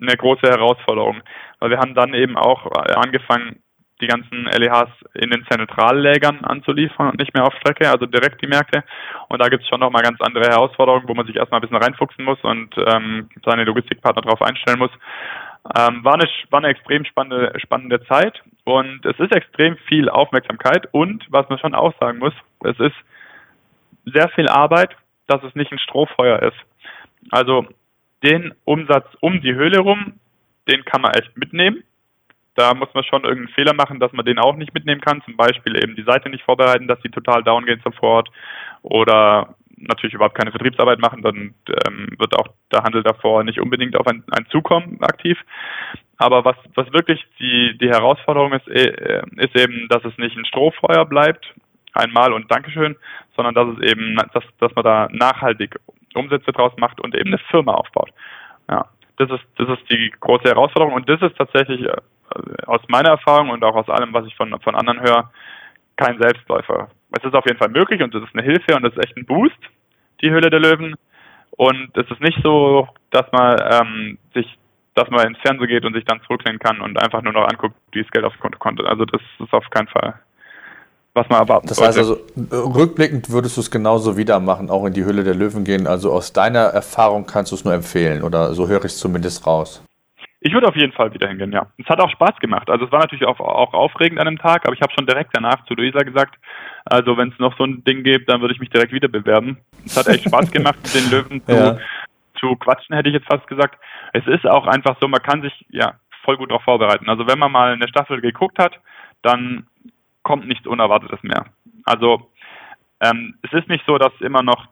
Speaker 4: eine große Herausforderung, weil wir haben dann eben auch angefangen, die ganzen LEHs in den Zentrallägern anzuliefern und nicht mehr auf Strecke, also direkt die Märkte. Und da gibt es schon nochmal ganz andere Herausforderungen, wo man sich erstmal ein bisschen reinfuchsen muss und ähm, seine Logistikpartner darauf einstellen muss. Ähm, war, eine, war eine extrem spannende, spannende Zeit und es ist extrem viel Aufmerksamkeit und was man schon auch sagen muss, es ist sehr viel Arbeit, dass es nicht ein Strohfeuer ist. Also den Umsatz um die Höhle rum, den kann man echt mitnehmen da muss man schon irgendeinen Fehler machen, dass man den auch nicht mitnehmen kann. Zum Beispiel eben die Seite nicht vorbereiten, dass die total down geht sofort. Oder natürlich überhaupt keine Vertriebsarbeit machen, dann ähm, wird auch der Handel davor nicht unbedingt auf ein, ein Zukommen aktiv. Aber was, was wirklich die, die Herausforderung ist, äh, ist eben, dass es nicht ein Strohfeuer bleibt, einmal und Dankeschön, sondern dass es eben, dass, dass man da nachhaltig Umsätze draus macht und eben eine Firma aufbaut. Ja, das ist, das ist die große Herausforderung und das ist tatsächlich äh, aus meiner Erfahrung und auch aus allem, was ich von, von anderen höre, kein Selbstläufer. Es ist auf jeden Fall möglich und es ist eine Hilfe und es ist echt ein Boost, die Höhle der Löwen. Und es ist nicht so, dass man ähm, sich, dass man ins Fernsehen geht und sich dann zurücklehnen kann und einfach nur noch anguckt, wie das Geld aufs Konto kommt. Also das ist auf keinen Fall, was man erwarten
Speaker 2: Das heißt also, rückblickend würdest du es genauso wieder machen, auch in die Höhle der Löwen gehen. Also aus deiner Erfahrung kannst du es nur empfehlen oder so höre ich es zumindest raus.
Speaker 4: Ich würde auf jeden Fall wieder hingehen, ja. Es hat auch Spaß gemacht. Also es war natürlich auch, auch aufregend an dem Tag, aber ich habe schon direkt danach zu Luisa gesagt, also wenn es noch so ein Ding gibt, dann würde ich mich direkt wieder bewerben. Es hat echt Spaß gemacht, mit den Löwen zu, ja. zu quatschen, hätte ich jetzt fast gesagt. Es ist auch einfach so, man kann sich ja voll gut darauf vorbereiten. Also wenn man mal eine Staffel geguckt hat, dann kommt nichts Unerwartetes mehr. Also ähm, es ist nicht so, dass immer noch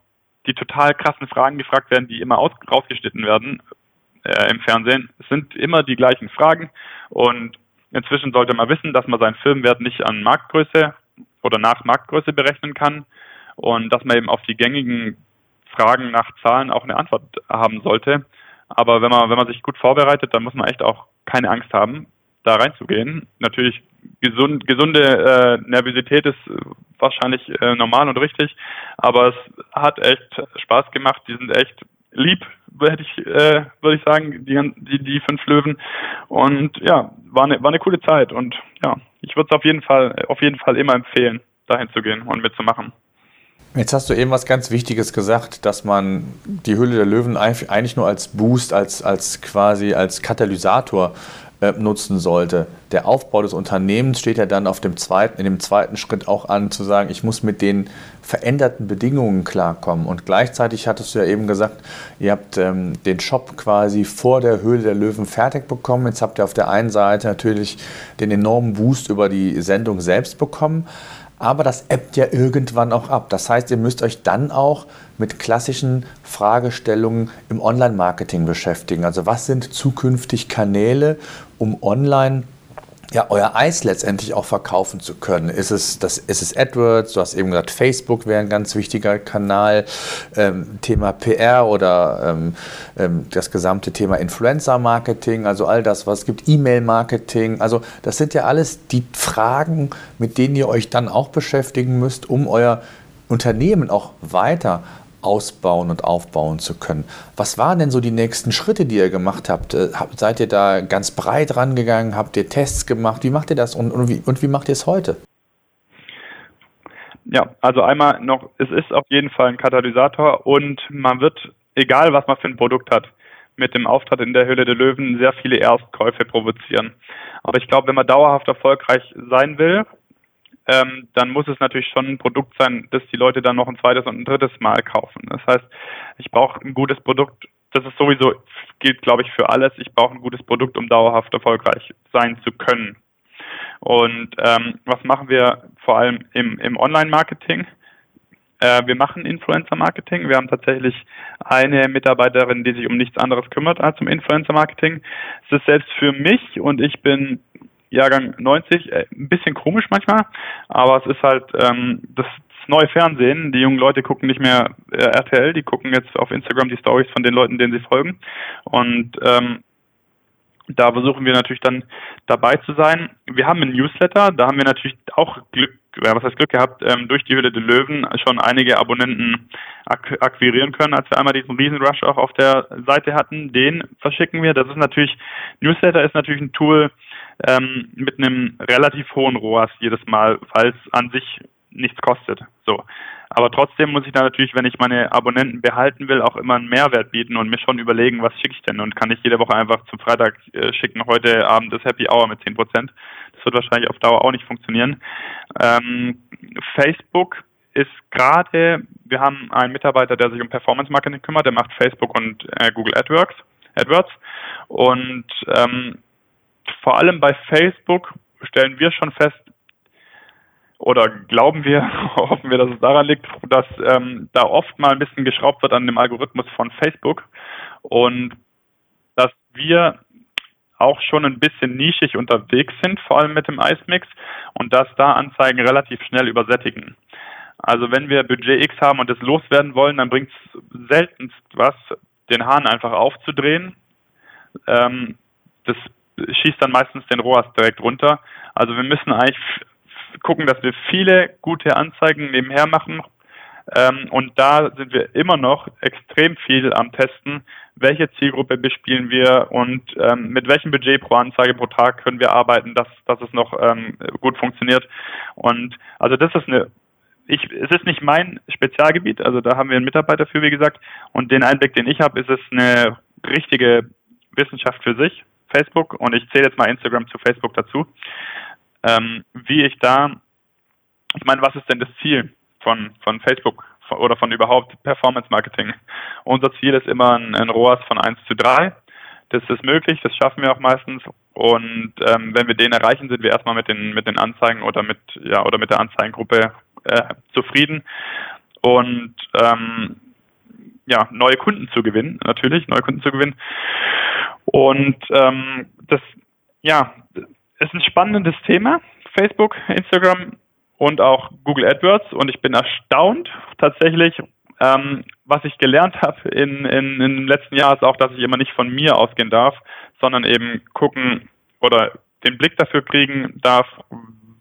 Speaker 4: die total krassen Fragen gefragt werden, die immer aus, rausgeschnitten werden, äh, im Fernsehen. Es sind immer die gleichen Fragen und inzwischen sollte man wissen, dass man seinen Filmwert nicht an Marktgröße oder nach Marktgröße berechnen kann und dass man eben auf die gängigen Fragen nach Zahlen auch eine Antwort haben sollte. Aber wenn man, wenn man sich gut vorbereitet, dann muss man echt auch keine Angst haben, da reinzugehen. Natürlich gesund, gesunde äh, Nervosität ist wahrscheinlich äh, normal und richtig, aber es hat echt Spaß gemacht. Die sind echt lieb, hätte ich, äh, würde ich sagen, die, die, die fünf Löwen. Und ja, war eine, war eine coole Zeit. Und ja, ich würde es auf jeden Fall, auf jeden Fall immer empfehlen, dahin zu gehen und mitzumachen.
Speaker 2: Jetzt hast du eben was ganz Wichtiges gesagt, dass man die Hülle der Löwen eigentlich nur als Boost, als, als quasi als Katalysator nutzen sollte. Der Aufbau des Unternehmens steht ja dann auf dem zweiten, in dem zweiten Schritt auch an, zu sagen, ich muss mit den veränderten Bedingungen klarkommen. Und gleichzeitig hattest du ja eben gesagt, ihr habt ähm, den Shop quasi vor der Höhle der Löwen fertig bekommen. Jetzt habt ihr auf der einen Seite natürlich den enormen Boost über die Sendung selbst bekommen aber das ebbt ja irgendwann auch ab. Das heißt, ihr müsst euch dann auch mit klassischen Fragestellungen im Online-Marketing beschäftigen. Also was sind zukünftig Kanäle, um online ja, euer Eis letztendlich auch verkaufen zu können. Ist es, das, ist es AdWords? Du hast eben gesagt, Facebook wäre ein ganz wichtiger Kanal. Ähm, Thema PR oder ähm, ähm, das gesamte Thema Influencer-Marketing, also all das, was es gibt, E-Mail-Marketing. Also das sind ja alles die Fragen, mit denen ihr euch dann auch beschäftigen müsst, um euer Unternehmen auch weiter ausbauen und aufbauen zu können. Was waren denn so die nächsten Schritte, die ihr gemacht habt? Äh, seid ihr da ganz breit rangegangen? Habt ihr Tests gemacht? Wie macht ihr das und, und, wie, und wie macht ihr es heute?
Speaker 4: Ja, also einmal noch, es ist auf jeden Fall ein Katalysator und man wird, egal was man für ein Produkt hat, mit dem Auftritt in der Höhle der Löwen sehr viele Erstkäufe provozieren. Aber ich glaube, wenn man dauerhaft erfolgreich sein will, ähm, dann muss es natürlich schon ein Produkt sein, das die Leute dann noch ein zweites und ein drittes Mal kaufen. Das heißt, ich brauche ein gutes Produkt. Das ist sowieso, gilt glaube ich für alles. Ich brauche ein gutes Produkt, um dauerhaft erfolgreich sein zu können. Und ähm, was machen wir vor allem im, im Online-Marketing? Äh, wir machen Influencer-Marketing. Wir haben tatsächlich eine Mitarbeiterin, die sich um nichts anderes kümmert als um Influencer-Marketing. Es ist selbst für mich und ich bin Jahrgang 90, äh, ein bisschen komisch manchmal, aber es ist halt ähm, das neue Fernsehen. Die jungen Leute gucken nicht mehr äh, RTL, die gucken jetzt auf Instagram die Stories von den Leuten, denen sie folgen. Und ähm, da versuchen wir natürlich dann dabei zu sein. Wir haben einen Newsletter, da haben wir natürlich auch Glück, ja, was heißt Glück gehabt, ähm, durch die Hülle der Löwen schon einige Abonnenten ak akquirieren können, als wir einmal diesen Riesenrush auch auf der Seite hatten. Den verschicken wir. Das ist natürlich, Newsletter ist natürlich ein Tool ähm, mit einem relativ hohen ROAS jedes Mal, es an sich nichts kostet. So. Aber trotzdem muss ich da natürlich, wenn ich meine Abonnenten behalten will, auch immer einen Mehrwert bieten und mir schon überlegen, was schicke ich denn und kann ich jede Woche einfach zum Freitag äh, schicken, heute Abend das Happy Hour mit 10 Prozent. Das wird wahrscheinlich auf Dauer auch nicht funktionieren. Ähm, Facebook ist gerade, wir haben einen Mitarbeiter, der sich um Performance Marketing kümmert, der macht Facebook und äh, Google AdWords, AdWords und ähm, vor allem bei Facebook stellen wir schon fest, oder glauben wir, hoffen wir, dass es daran liegt, dass ähm, da oft mal ein bisschen geschraubt wird an dem Algorithmus von Facebook und dass wir auch schon ein bisschen nischig unterwegs sind, vor allem mit dem Ice Mix und dass da Anzeigen relativ schnell übersättigen. Also wenn wir Budget X haben und es loswerden wollen, dann bringt es seltenst was, den Hahn einfach aufzudrehen. Ähm, das schießt dann meistens den ROAS direkt runter. Also wir müssen eigentlich gucken, dass wir viele gute Anzeigen nebenher machen. Ähm, und da sind wir immer noch extrem viel am Testen, welche Zielgruppe bespielen wir und ähm, mit welchem Budget pro Anzeige pro Tag können wir arbeiten, dass, dass es noch ähm, gut funktioniert. Und also das ist eine ich, es ist nicht mein Spezialgebiet, also da haben wir einen Mitarbeiter für, wie gesagt, und den Einblick, den ich habe, ist es eine richtige Wissenschaft für sich, Facebook, und ich zähle jetzt mal Instagram zu Facebook dazu ähm, wie ich da, ich meine, was ist denn das Ziel von, von Facebook oder von überhaupt Performance Marketing? Unser Ziel ist immer ein, ein ROAS von 1 zu 3. Das ist möglich, das schaffen wir auch meistens. Und ähm, wenn wir den erreichen, sind wir erstmal mit den, mit den Anzeigen oder mit, ja, oder mit der Anzeigengruppe äh, zufrieden. Und ähm, ja, neue Kunden zu gewinnen, natürlich, neue Kunden zu gewinnen. Und ähm, das, ja, ist ein spannendes Thema, Facebook, Instagram und auch Google AdWords. Und ich bin erstaunt tatsächlich, ähm, was ich gelernt habe in, in, in dem letzten Jahr ist auch, dass ich immer nicht von mir ausgehen darf, sondern eben gucken oder den Blick dafür kriegen darf,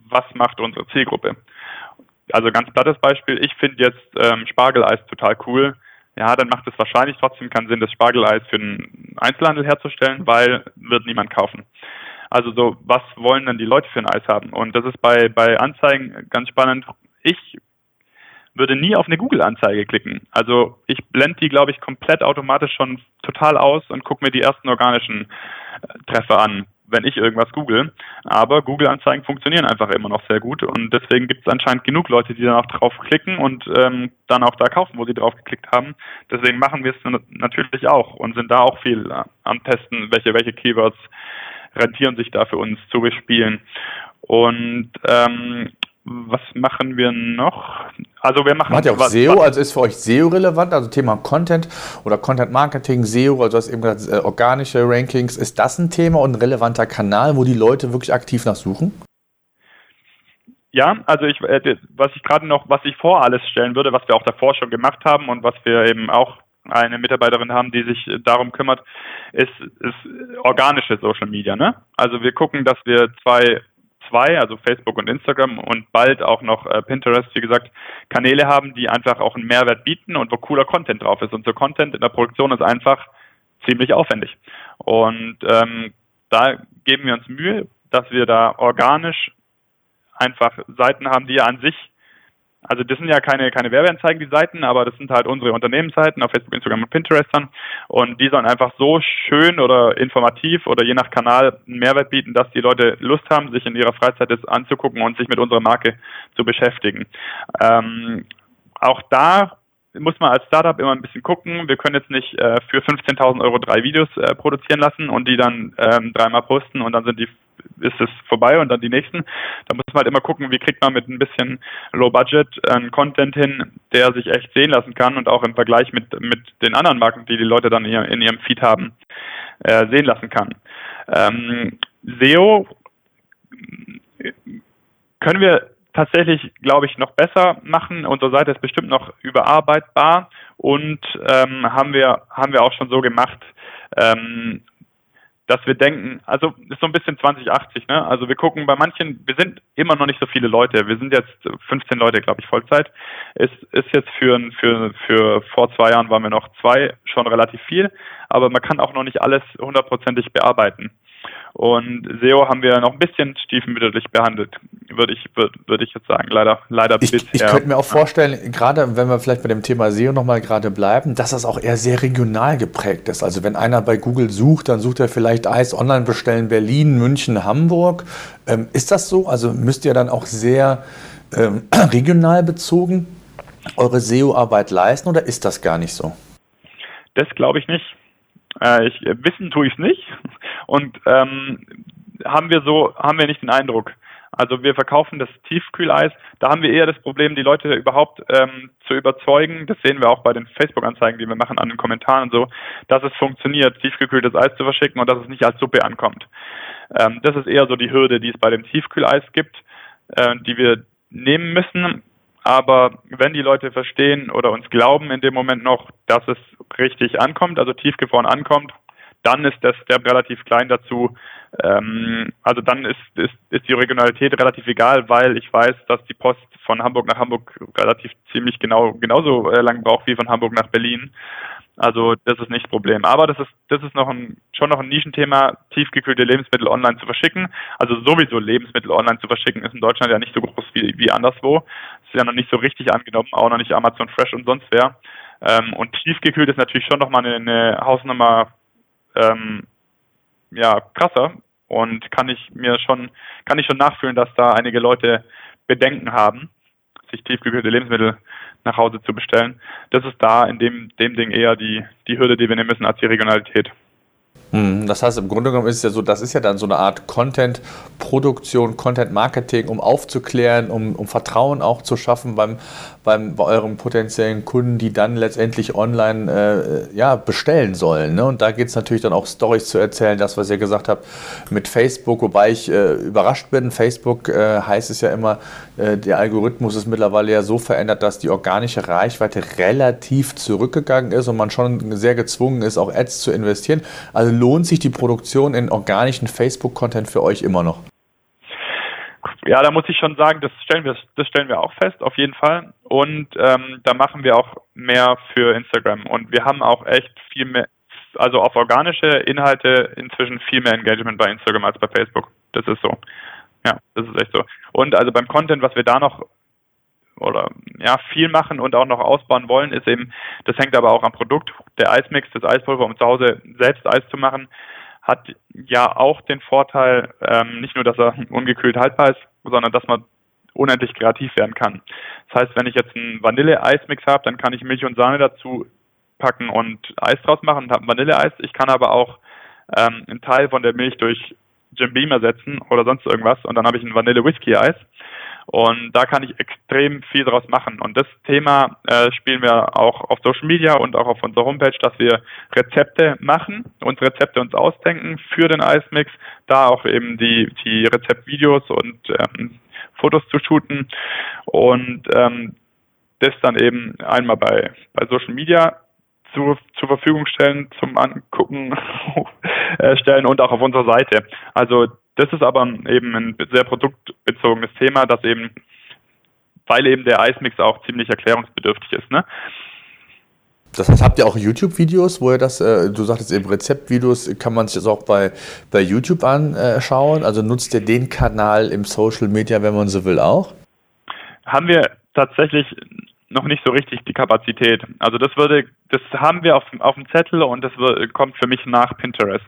Speaker 4: was macht unsere Zielgruppe. Also ganz plattes Beispiel, ich finde jetzt ähm, Spargeleis total cool. Ja, dann macht es wahrscheinlich trotzdem keinen Sinn, das Spargeleis für den Einzelhandel herzustellen, weil wird niemand kaufen. Also so, was wollen denn die Leute für ein Eis haben? Und das ist bei, bei Anzeigen ganz spannend. Ich würde nie auf eine Google-Anzeige klicken. Also ich blende die, glaube ich, komplett automatisch schon total aus und gucke mir die ersten organischen äh, Treffer an, wenn ich irgendwas google. Aber Google-Anzeigen funktionieren einfach immer noch sehr gut und deswegen gibt es anscheinend genug Leute, die dann auch drauf klicken und ähm, dann auch da kaufen, wo sie drauf geklickt haben. Deswegen machen wir es natürlich auch und sind da auch viel äh, am Testen, welche, welche Keywords rentieren sich da für uns zu bespielen. Und ähm, was machen wir noch?
Speaker 2: Also wir machen Macht ja auch was, SEO, also ist für euch SEO relevant, also Thema Content oder Content Marketing, SEO, also das eben gesagt, äh, organische Rankings, ist das ein Thema und ein relevanter Kanal, wo die Leute wirklich aktiv nachsuchen?
Speaker 4: Ja, also ich, äh, was ich gerade noch, was ich vor alles stellen würde, was wir auch davor schon gemacht haben und was wir eben auch eine Mitarbeiterin haben, die sich darum kümmert, ist, ist organische Social Media. Ne? Also wir gucken, dass wir zwei, zwei, also Facebook und Instagram und bald auch noch äh, Pinterest, wie gesagt, Kanäle haben, die einfach auch einen Mehrwert bieten und wo cooler Content drauf ist. Und so Content in der Produktion ist einfach ziemlich aufwendig. Und ähm, da geben wir uns Mühe, dass wir da organisch einfach Seiten haben, die ja an sich also das sind ja keine, keine Werbeanzeigen, die Seiten, aber das sind halt unsere Unternehmensseiten auf Facebook, Instagram und Pinterest dann. Und die sollen einfach so schön oder informativ oder je nach Kanal einen Mehrwert bieten, dass die Leute Lust haben, sich in ihrer Freizeit das anzugucken und sich mit unserer Marke zu beschäftigen. Ähm, auch da muss man als Startup immer ein bisschen gucken. Wir können jetzt nicht äh, für 15.000 Euro drei Videos äh, produzieren lassen und die dann ähm, dreimal posten und dann sind die ist es vorbei und dann die nächsten. Da muss man halt immer gucken, wie kriegt man mit ein bisschen Low Budget einen Content hin, der sich echt sehen lassen kann und auch im Vergleich mit, mit den anderen Marken, die die Leute dann in ihrem, Feed haben, äh, sehen lassen kann. Ähm, SEO können wir tatsächlich, glaube ich, noch besser machen. Unsere Seite ist bestimmt noch überarbeitbar und ähm, haben wir haben wir auch schon so gemacht, ähm, dass wir denken, also ist so ein bisschen 2080, ne? Also wir gucken bei manchen, wir sind immer noch nicht so viele Leute. Wir sind jetzt 15 Leute, glaube ich, Vollzeit. Ist ist jetzt für für für vor zwei Jahren waren wir noch zwei schon relativ viel, aber man kann auch noch nicht alles hundertprozentig bearbeiten. Und SEO haben wir noch ein bisschen stiefmütterlich behandelt, würde ich, würde, ich jetzt sagen, leider, leider
Speaker 2: ich, bisher. Ich könnte mir auch vorstellen, gerade wenn wir vielleicht bei dem Thema SEO nochmal gerade bleiben, dass das auch eher sehr regional geprägt ist. Also wenn einer bei Google sucht, dann sucht er vielleicht Eis online bestellen Berlin, München, Hamburg. Ähm, ist das so? Also müsst ihr dann auch sehr ähm, regional bezogen eure SEO-Arbeit leisten oder ist das gar nicht so?
Speaker 4: Das glaube ich nicht. Äh, ich, wissen tue ich es nicht. Und ähm, haben wir so, haben wir nicht den Eindruck. Also wir verkaufen das Tiefkühleis. Da haben wir eher das Problem, die Leute überhaupt ähm, zu überzeugen. Das sehen wir auch bei den Facebook-Anzeigen, die wir machen an den Kommentaren und so, dass es funktioniert, tiefgekühltes Eis zu verschicken und dass es nicht als Suppe ankommt. Ähm, das ist eher so die Hürde, die es bei dem Tiefkühleis gibt, äh, die wir nehmen müssen. Aber wenn die Leute verstehen oder uns glauben in dem Moment noch, dass es richtig ankommt, also tiefgefroren ankommt, dann ist der Step relativ klein dazu. Ähm, also dann ist, ist, ist die Regionalität relativ egal, weil ich weiß, dass die Post von Hamburg nach Hamburg relativ ziemlich genau genauso äh, lang braucht wie von Hamburg nach Berlin. Also das ist nicht das Problem. Aber das ist das ist noch ein schon noch ein Nischenthema, tiefgekühlte Lebensmittel online zu verschicken. Also sowieso Lebensmittel online zu verschicken ist in Deutschland ja nicht so groß wie, wie anderswo. Ist ja noch nicht so richtig angenommen, auch noch nicht Amazon Fresh und sonst wer. Ähm, und tiefgekühlt ist natürlich schon nochmal eine, eine Hausnummer ähm, ja, krasser und kann ich mir schon, kann ich schon nachfühlen, dass da einige Leute Bedenken haben, sich tiefgekühlte Lebensmittel nach Hause zu bestellen. Das ist da in dem, dem Ding eher die, die Hürde, die wir nehmen müssen als die Regionalität.
Speaker 2: Hm, das heißt, im Grunde genommen ist es ja so, das ist ja dann so eine Art Content-Produktion, Content-Marketing, um aufzuklären, um, um Vertrauen auch zu schaffen beim, beim, bei euren potenziellen Kunden, die dann letztendlich online äh, ja, bestellen sollen. Ne? Und da geht es natürlich dann auch Stories zu erzählen, das, was ihr gesagt habt mit Facebook, wobei ich äh, überrascht bin. Facebook äh, heißt es ja immer, äh, der Algorithmus ist mittlerweile ja so verändert, dass die organische Reichweite relativ zurückgegangen ist und man schon sehr gezwungen ist, auch Ads zu investieren. Also lohnt sich die Produktion in organischen Facebook-Content für euch immer noch?
Speaker 4: Ja, da muss ich schon sagen, das stellen wir, das stellen wir auch fest, auf jeden Fall. Und ähm, da machen wir auch mehr für Instagram. Und wir haben auch echt viel mehr, also auf organische Inhalte inzwischen viel mehr Engagement bei Instagram als bei Facebook. Das ist so. Ja, das ist echt so. Und also beim Content, was wir da noch oder ja viel machen und auch noch ausbauen wollen, ist eben, das hängt aber auch am Produkt. Der Eismix, das Eispulver, um zu Hause selbst Eis zu machen, hat ja auch den Vorteil, ähm, nicht nur, dass er ungekühlt haltbar ist, sondern dass man unendlich kreativ werden kann. Das heißt, wenn ich jetzt einen Vanille-Eismix habe, dann kann ich Milch und Sahne dazu packen und Eis draus machen und habe Vanilleeis. Ich kann aber auch ähm, einen Teil von der Milch durch Jim Beam ersetzen oder sonst irgendwas und dann habe ich ein Vanille-Whisky-Eis. Und da kann ich extrem viel draus machen. Und das Thema äh, spielen wir auch auf Social Media und auch auf unserer Homepage, dass wir Rezepte machen, uns Rezepte uns ausdenken für den Eismix, da auch eben die, die Rezeptvideos und ähm, Fotos zu shooten und ähm, das dann eben einmal bei, bei Social Media zu, zur Verfügung stellen, zum Angucken äh, stellen und auch auf unserer Seite. Also das ist aber eben ein sehr produktbezogenes Thema, das eben, weil eben der Eismix auch ziemlich erklärungsbedürftig ist. Ne?
Speaker 2: Das heißt, habt ihr auch YouTube-Videos, wo ihr das, äh, du sagtest eben Rezeptvideos, kann man sich das auch bei, bei YouTube anschauen? Also nutzt ihr den Kanal im Social Media, wenn man so will, auch?
Speaker 4: Haben wir tatsächlich noch nicht so richtig die Kapazität. Also das würde, das haben wir auf, auf dem Zettel und das wird, kommt für mich nach Pinterest.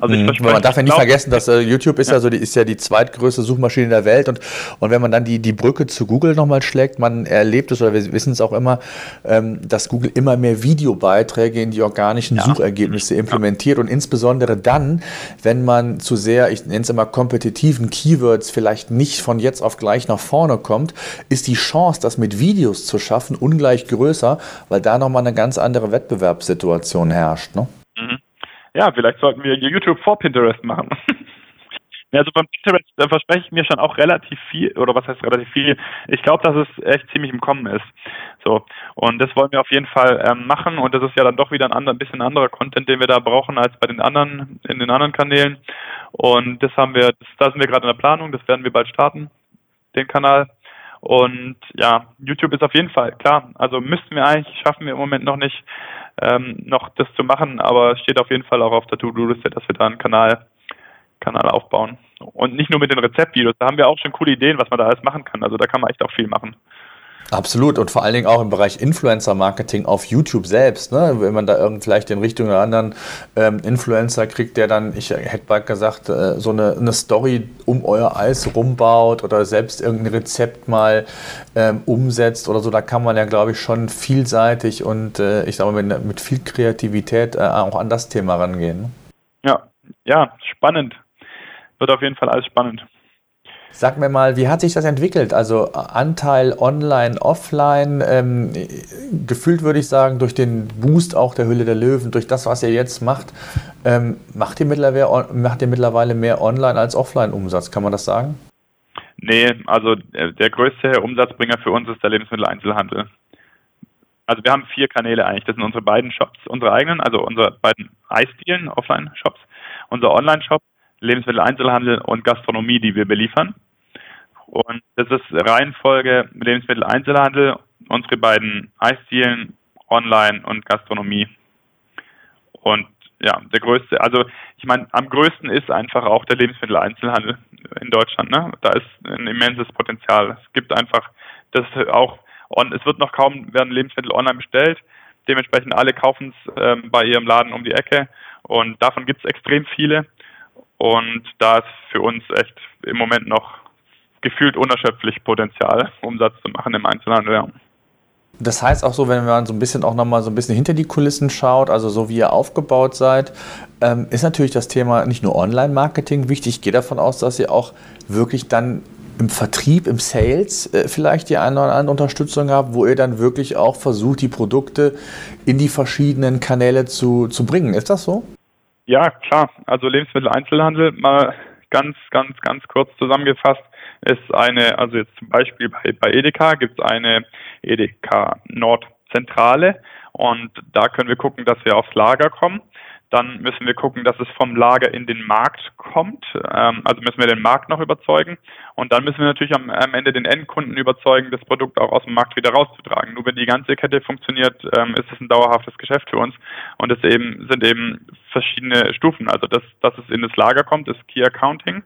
Speaker 2: Also ich mhm. Man darf ja nicht vergessen, dass äh, YouTube ist ja. ja so die, ist ja die zweitgrößte Suchmaschine der Welt und, und wenn man dann die, die Brücke zu Google nochmal schlägt, man erlebt es oder wir wissen es auch immer, ähm, dass Google immer mehr Videobeiträge in die organischen ja. Suchergebnisse implementiert und insbesondere dann, wenn man zu sehr, ich nenne es immer kompetitiven Keywords vielleicht nicht von jetzt auf gleich nach vorne kommt, ist die Chance, das mit Videos zu schaffen, ungleich größer, weil da nochmal eine ganz andere Wettbewerbssituation herrscht. Ne? Mhm
Speaker 4: ja, vielleicht sollten wir YouTube vor Pinterest machen. Also beim Pinterest da verspreche ich mir schon auch relativ viel, oder was heißt relativ viel? Ich glaube, dass es echt ziemlich im Kommen ist. So. Und das wollen wir auf jeden Fall ähm, machen. Und das ist ja dann doch wieder ein, anderer, ein bisschen anderer Content, den wir da brauchen als bei den anderen, in den anderen Kanälen. Und das haben wir, das, da sind wir gerade in der Planung, das werden wir bald starten, den Kanal. Und ja, YouTube ist auf jeden Fall, klar, also müssten wir eigentlich, schaffen wir im Moment noch nicht, ähm, noch das zu machen, aber es steht auf jeden Fall auch auf der To-Do-Liste, dass wir da einen Kanal, Kanal aufbauen. Und nicht nur mit den Rezeptvideos, da haben wir auch schon coole Ideen, was man da alles machen kann. Also da kann man echt auch viel machen.
Speaker 2: Absolut und vor allen Dingen auch im Bereich Influencer-Marketing auf YouTube selbst. Ne? Wenn man da irgend vielleicht den Richtung oder anderen ähm, Influencer kriegt, der dann, ich hätte bald gesagt, äh, so eine, eine, Story um euer Eis rumbaut oder selbst irgendein Rezept mal ähm, umsetzt oder so, da kann man ja, glaube ich, schon vielseitig und äh, ich sage mal mit, mit viel Kreativität äh, auch an das Thema rangehen. Ne?
Speaker 4: Ja, ja, spannend. Wird auf jeden Fall alles spannend.
Speaker 2: Sag mir mal, wie hat sich das entwickelt? Also Anteil online, offline, ähm, gefühlt würde ich sagen, durch den Boost auch der Hülle der Löwen, durch das, was ihr jetzt macht, ähm, macht, ihr mittlerweile, macht ihr mittlerweile mehr online als offline Umsatz, kann man das sagen?
Speaker 4: Nee, also äh, der größte Umsatzbringer für uns ist der Lebensmitteleinzelhandel. Also wir haben vier Kanäle eigentlich. Das sind unsere beiden Shops, unsere eigenen, also unsere beiden Eisdielen, Offline-Shops, unser Online-Shop Lebensmitteleinzelhandel und Gastronomie, die wir beliefern. Und das ist Reihenfolge Lebensmitteleinzelhandel, unsere beiden Eisdielen, Online und Gastronomie. Und ja, der größte, also ich meine, am größten ist einfach auch der Lebensmitteleinzelhandel in Deutschland. Ne? Da ist ein immenses Potenzial. Es gibt einfach, das auch, on, es wird noch kaum, werden Lebensmittel online bestellt. Dementsprechend alle kaufen es ähm, bei ihrem Laden um die Ecke und davon gibt es extrem viele. Und da ist für uns echt im Moment noch gefühlt unerschöpflich Potenzial, Umsatz zu machen im Einzelhandel. Ja.
Speaker 2: Das heißt auch so, wenn man so ein bisschen auch nochmal so ein bisschen hinter die Kulissen schaut, also so wie ihr aufgebaut seid, ähm, ist natürlich das Thema nicht nur Online-Marketing wichtig. Ich gehe davon aus, dass ihr auch wirklich dann im Vertrieb, im Sales äh, vielleicht die eine oder andere Unterstützung habt, wo ihr dann wirklich auch versucht, die Produkte in die verschiedenen Kanäle zu, zu bringen. Ist das so?
Speaker 4: Ja, klar. Also Lebensmitteleinzelhandel, mal ganz, ganz, ganz kurz zusammengefasst, ist eine, also jetzt zum Beispiel bei, bei Edeka gibt es eine Edeka Nordzentrale und da können wir gucken, dass wir aufs Lager kommen. Dann müssen wir gucken, dass es vom Lager in den Markt kommt. Ähm, also müssen wir den Markt noch überzeugen. Und dann müssen wir natürlich am, am, Ende den Endkunden überzeugen, das Produkt auch aus dem Markt wieder rauszutragen. Nur wenn die ganze Kette funktioniert, ähm, ist es ein dauerhaftes Geschäft für uns. Und es eben, sind eben verschiedene Stufen. Also das, dass es in das Lager kommt, ist Key Accounting.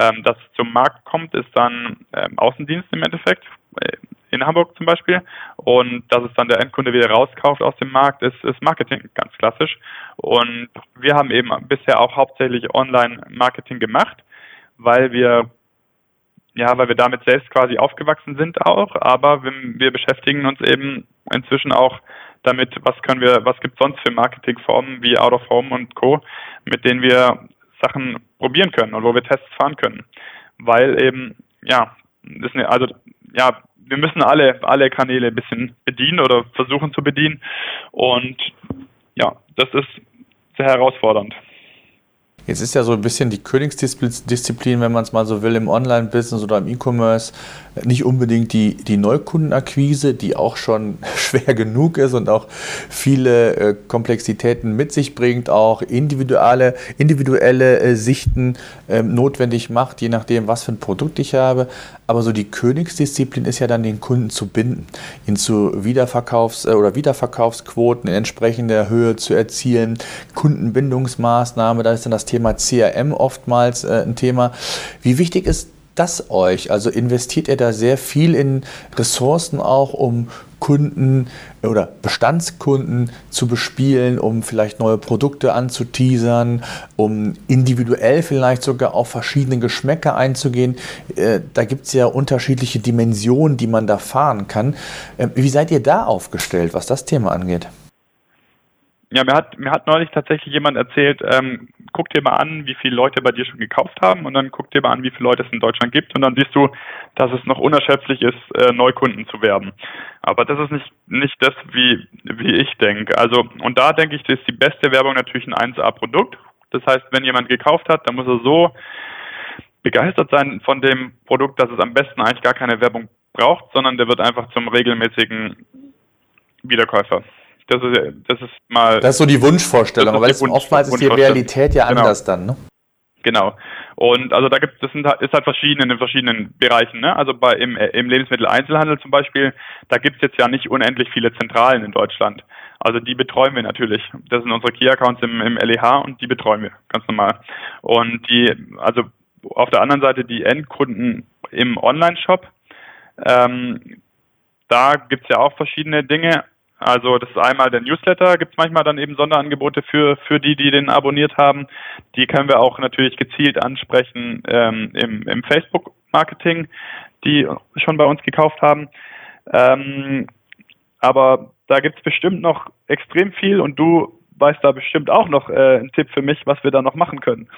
Speaker 4: Ähm, dass zum Markt kommt, ist dann ähm, Außendienst im Endeffekt äh, in Hamburg zum Beispiel. Und dass es dann der Endkunde wieder rauskauft aus dem Markt, ist, ist Marketing ganz klassisch. Und wir haben eben bisher auch hauptsächlich Online-Marketing gemacht, weil wir ja, weil wir damit selbst quasi aufgewachsen sind auch, aber wir, beschäftigen uns eben inzwischen auch damit, was können wir, was gibt sonst für Marketingformen wie Out of Home und Co., mit denen wir Sachen probieren können und wo wir Tests fahren können. Weil eben, ja, das eine, also ja, wir müssen alle, alle Kanäle ein bisschen bedienen oder versuchen zu bedienen. Und ja, das ist sehr herausfordernd.
Speaker 2: Jetzt ist ja so ein bisschen die Königsdisziplin, wenn man es mal so will, im Online-Business oder im E-Commerce, nicht unbedingt die, die Neukundenakquise, die auch schon schwer genug ist und auch viele äh, Komplexitäten mit sich bringt, auch individuelle, individuelle äh, Sichten äh, notwendig macht, je nachdem, was für ein Produkt ich habe. Aber so die Königsdisziplin ist ja dann, den Kunden zu binden, ihn zu Wiederverkaufs- äh, oder Wiederverkaufsquoten in entsprechender Höhe zu erzielen, Kundenbindungsmaßnahme, da ist dann das Thema CRM oftmals äh, ein Thema. Wie wichtig ist das euch? Also investiert ihr da sehr viel in Ressourcen auch, um Kunden oder Bestandskunden zu bespielen, um vielleicht neue Produkte anzuteasern, um individuell vielleicht sogar auf verschiedene Geschmäcker einzugehen. Äh, da gibt es ja unterschiedliche Dimensionen, die man da fahren kann. Äh, wie seid ihr da aufgestellt, was das Thema angeht?
Speaker 4: Ja, mir hat, mir hat neulich tatsächlich jemand erzählt, ähm, guck dir mal an, wie viele Leute bei dir schon gekauft haben und dann guck dir mal an, wie viele Leute es in Deutschland gibt und dann siehst du, dass es noch unerschöpflich ist, äh, Neukunden zu werben. Aber das ist nicht, nicht das, wie, wie ich denke. Also, und da denke ich, ist die beste Werbung natürlich ein 1A-Produkt. Das heißt, wenn jemand gekauft hat, dann muss er so begeistert sein von dem Produkt, dass es am besten eigentlich gar keine Werbung braucht, sondern der wird einfach zum regelmäßigen Wiederkäufer.
Speaker 2: Das ist, das ist mal. Das ist so die Wunschvorstellung, aber Wunsch, oftmals ist die Realität ja genau. anders dann, ne?
Speaker 4: Genau. Und also da gibt es halt, ist halt verschieden in verschiedenen Bereichen. Ne? Also bei im, im Lebensmitteleinzelhandel zum Beispiel, da gibt es jetzt ja nicht unendlich viele Zentralen in Deutschland. Also die betreuen wir natürlich. Das sind unsere Key-Accounts im, im LEH und die betreuen wir ganz normal. Und die, also auf der anderen Seite die Endkunden im Online-Shop, ähm, da gibt es ja auch verschiedene Dinge. Also das ist einmal der Newsletter, gibt es manchmal dann eben Sonderangebote für, für die, die den abonniert haben. Die können wir auch natürlich gezielt ansprechen ähm, im, im Facebook-Marketing, die schon bei uns gekauft haben. Ähm, aber da gibt es bestimmt noch extrem viel und du weißt da bestimmt auch noch äh, einen Tipp für mich, was wir da noch machen können.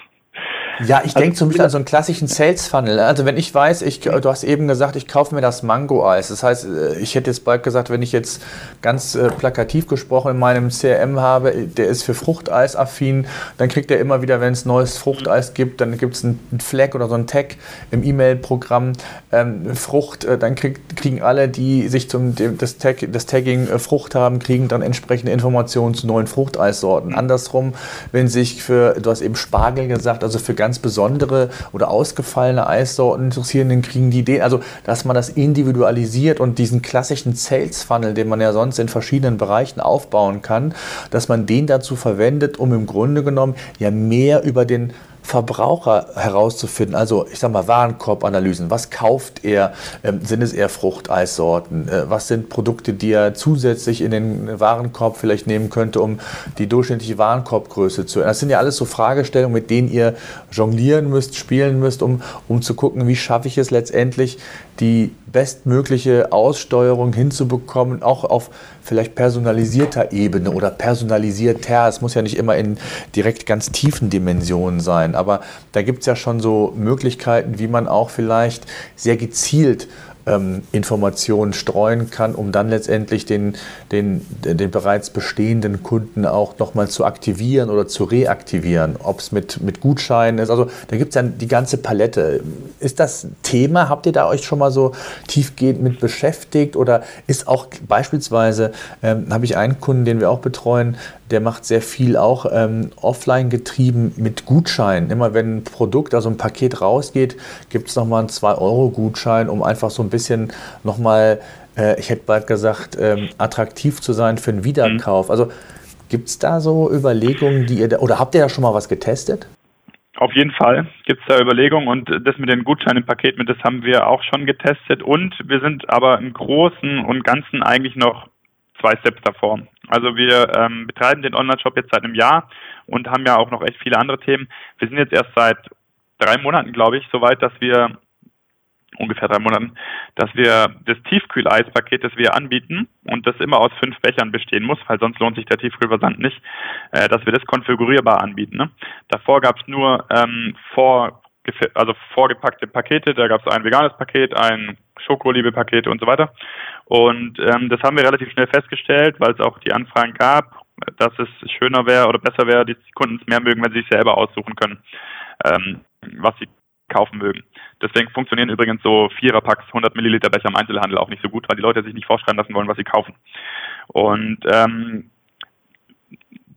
Speaker 2: Ja, ich also, denke zum Beispiel an so einen klassischen Sales Funnel. Also wenn ich weiß, ich, du hast eben gesagt, ich kaufe mir das Mango-Eis. Das heißt, äh, ich hätte jetzt bald gesagt, wenn ich jetzt ganz äh, plakativ gesprochen in meinem CRM habe, der ist für Fruchteis affin, dann kriegt er immer wieder, wenn es neues Fruchteis gibt, dann gibt es einen Flag oder so einen Tag im E-Mail-Programm ähm, Frucht, äh, dann krieg, kriegen alle, die sich zum das, Tag, das Tagging äh, Frucht haben, kriegen dann entsprechende Informationen zu neuen Fruchteissorten. Andersrum, wenn sich für, du hast eben Spargel gesagt, also für ganz besondere oder ausgefallene Eissorten interessieren, dann kriegen die Ideen. Also, dass man das individualisiert und diesen klassischen Sales Funnel, den man ja sonst in verschiedenen Bereichen aufbauen kann, dass man den dazu verwendet, um im Grunde genommen ja mehr über den Verbraucher herauszufinden, also ich sag mal Warenkorbanalysen, was kauft er, ähm, sind es eher Fruchteissorten, äh, was sind Produkte, die er zusätzlich in den Warenkorb vielleicht nehmen könnte, um die durchschnittliche Warenkorbgröße zu Das sind ja alles so Fragestellungen, mit denen ihr jonglieren müsst, spielen müsst, um, um zu gucken, wie schaffe ich es letztendlich, die bestmögliche Aussteuerung hinzubekommen, auch auf vielleicht personalisierter Ebene oder personalisierter. Es muss ja nicht immer in direkt ganz tiefen Dimensionen sein, aber da gibt es ja schon so Möglichkeiten, wie man auch vielleicht sehr gezielt ähm, Informationen streuen kann, um dann letztendlich den, den, den bereits bestehenden Kunden auch nochmal zu aktivieren oder zu reaktivieren, ob es mit, mit Gutscheinen ist. Also da gibt es ja die ganze Palette. Ist das Thema, habt ihr da euch schon mal so tiefgehend mit beschäftigt oder ist auch beispielsweise, ähm, habe ich einen Kunden, den wir auch betreuen, der macht sehr viel auch ähm, offline getrieben mit Gutscheinen. Immer wenn ein Produkt, also ein Paket rausgeht, gibt es nochmal einen 2-Euro-Gutschein, um einfach so ein bisschen nochmal, äh, ich hätte bald gesagt, ähm, attraktiv zu sein für einen Wiederkauf. Mhm. Also gibt es da so Überlegungen, die ihr, da, oder habt ihr da schon mal was getestet?
Speaker 4: Auf jeden Fall gibt es da Überlegungen und das mit den Gutscheinen im Paket, mit das haben wir auch schon getestet und wir sind aber im Großen und Ganzen eigentlich noch zwei Steps davor. Also wir ähm, betreiben den Online-Shop jetzt seit einem Jahr und haben ja auch noch echt viele andere Themen. Wir sind jetzt erst seit drei Monaten, glaube ich, soweit, dass wir ungefähr drei Monaten, dass wir das Tiefkühleispaket, das wir anbieten und das immer aus fünf Bechern bestehen muss, weil sonst lohnt sich der Tiefkühlversand nicht, äh, dass wir das konfigurierbar anbieten. Ne? Davor gab es nur ähm, vor, also vorgepackte Pakete, da gab es ein veganes Paket, ein Schokoliebe-Paket und so weiter. Und ähm, das haben wir relativ schnell festgestellt, weil es auch die Anfragen gab, dass es schöner wäre oder besser wäre, die Kunden es mehr mögen, wenn sie sich selber aussuchen können, ähm, was sie kaufen mögen. Deswegen funktionieren übrigens so Viererpacks 100 Milliliter Becher im Einzelhandel auch nicht so gut, weil die Leute sich nicht vorschreiben lassen wollen, was sie kaufen. Und ähm,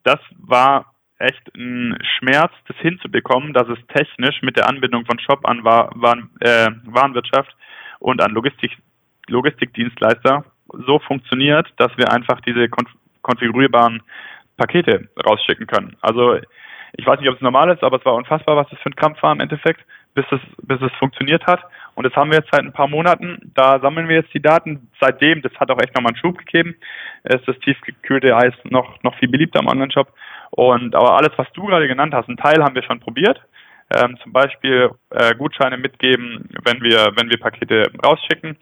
Speaker 4: das war echt ein Schmerz, das hinzubekommen, dass es technisch mit der Anbindung von Shop an Waren, äh, Warenwirtschaft und an Logistik, Logistikdienstleister so funktioniert, dass wir einfach diese konfigurierbaren Pakete rausschicken können. Also ich weiß nicht, ob es normal ist, aber es war unfassbar, was das für ein Kampf war im Endeffekt, bis es, bis es funktioniert hat. Und das haben wir jetzt seit ein paar Monaten. Da sammeln wir jetzt die Daten. Seitdem, das hat auch echt nochmal einen Schub gegeben, ist das tiefgekühlte Eis noch, noch viel beliebter im Online-Shop. Und aber alles, was du gerade genannt hast, ein Teil haben wir schon probiert. Ähm, zum Beispiel äh, Gutscheine mitgeben, wenn wir, wenn wir Pakete rausschicken.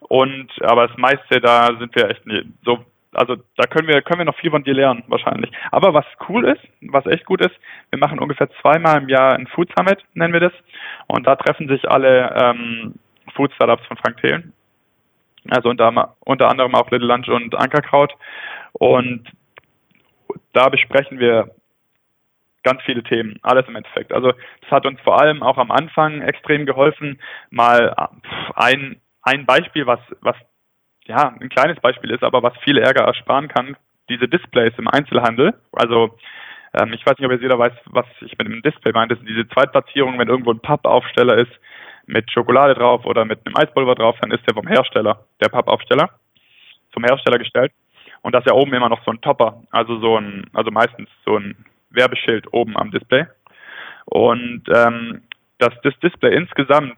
Speaker 4: Und aber das meiste, da sind wir echt so also da können wir, können wir noch viel von dir lernen, wahrscheinlich. Aber was cool ist, was echt gut ist, wir machen ungefähr zweimal im Jahr ein Food Summit, nennen wir das. Und da treffen sich alle ähm, Food Startups von Frank Thelen. Also unter, unter anderem auch Little Lunch und Ankerkraut. Und da besprechen wir ganz viele Themen, alles im Endeffekt. Also das hat uns vor allem auch am Anfang extrem geholfen, mal ein, ein Beispiel, was, was ja, ein kleines Beispiel ist, aber was viel Ärger ersparen kann, diese Displays im Einzelhandel. Also ähm, ich weiß nicht, ob jetzt jeder weiß, was ich mit dem Display meine. Das sind diese Zweitplatzierungen, wenn irgendwo ein Pappaufsteller ist mit Schokolade drauf oder mit einem Eispulver drauf, dann ist der vom Hersteller, der Pappaufsteller, zum Hersteller gestellt. Und das ist ja oben immer noch so ein Topper, also so ein, also meistens so ein Werbeschild oben am Display. Und ähm, dass das Display insgesamt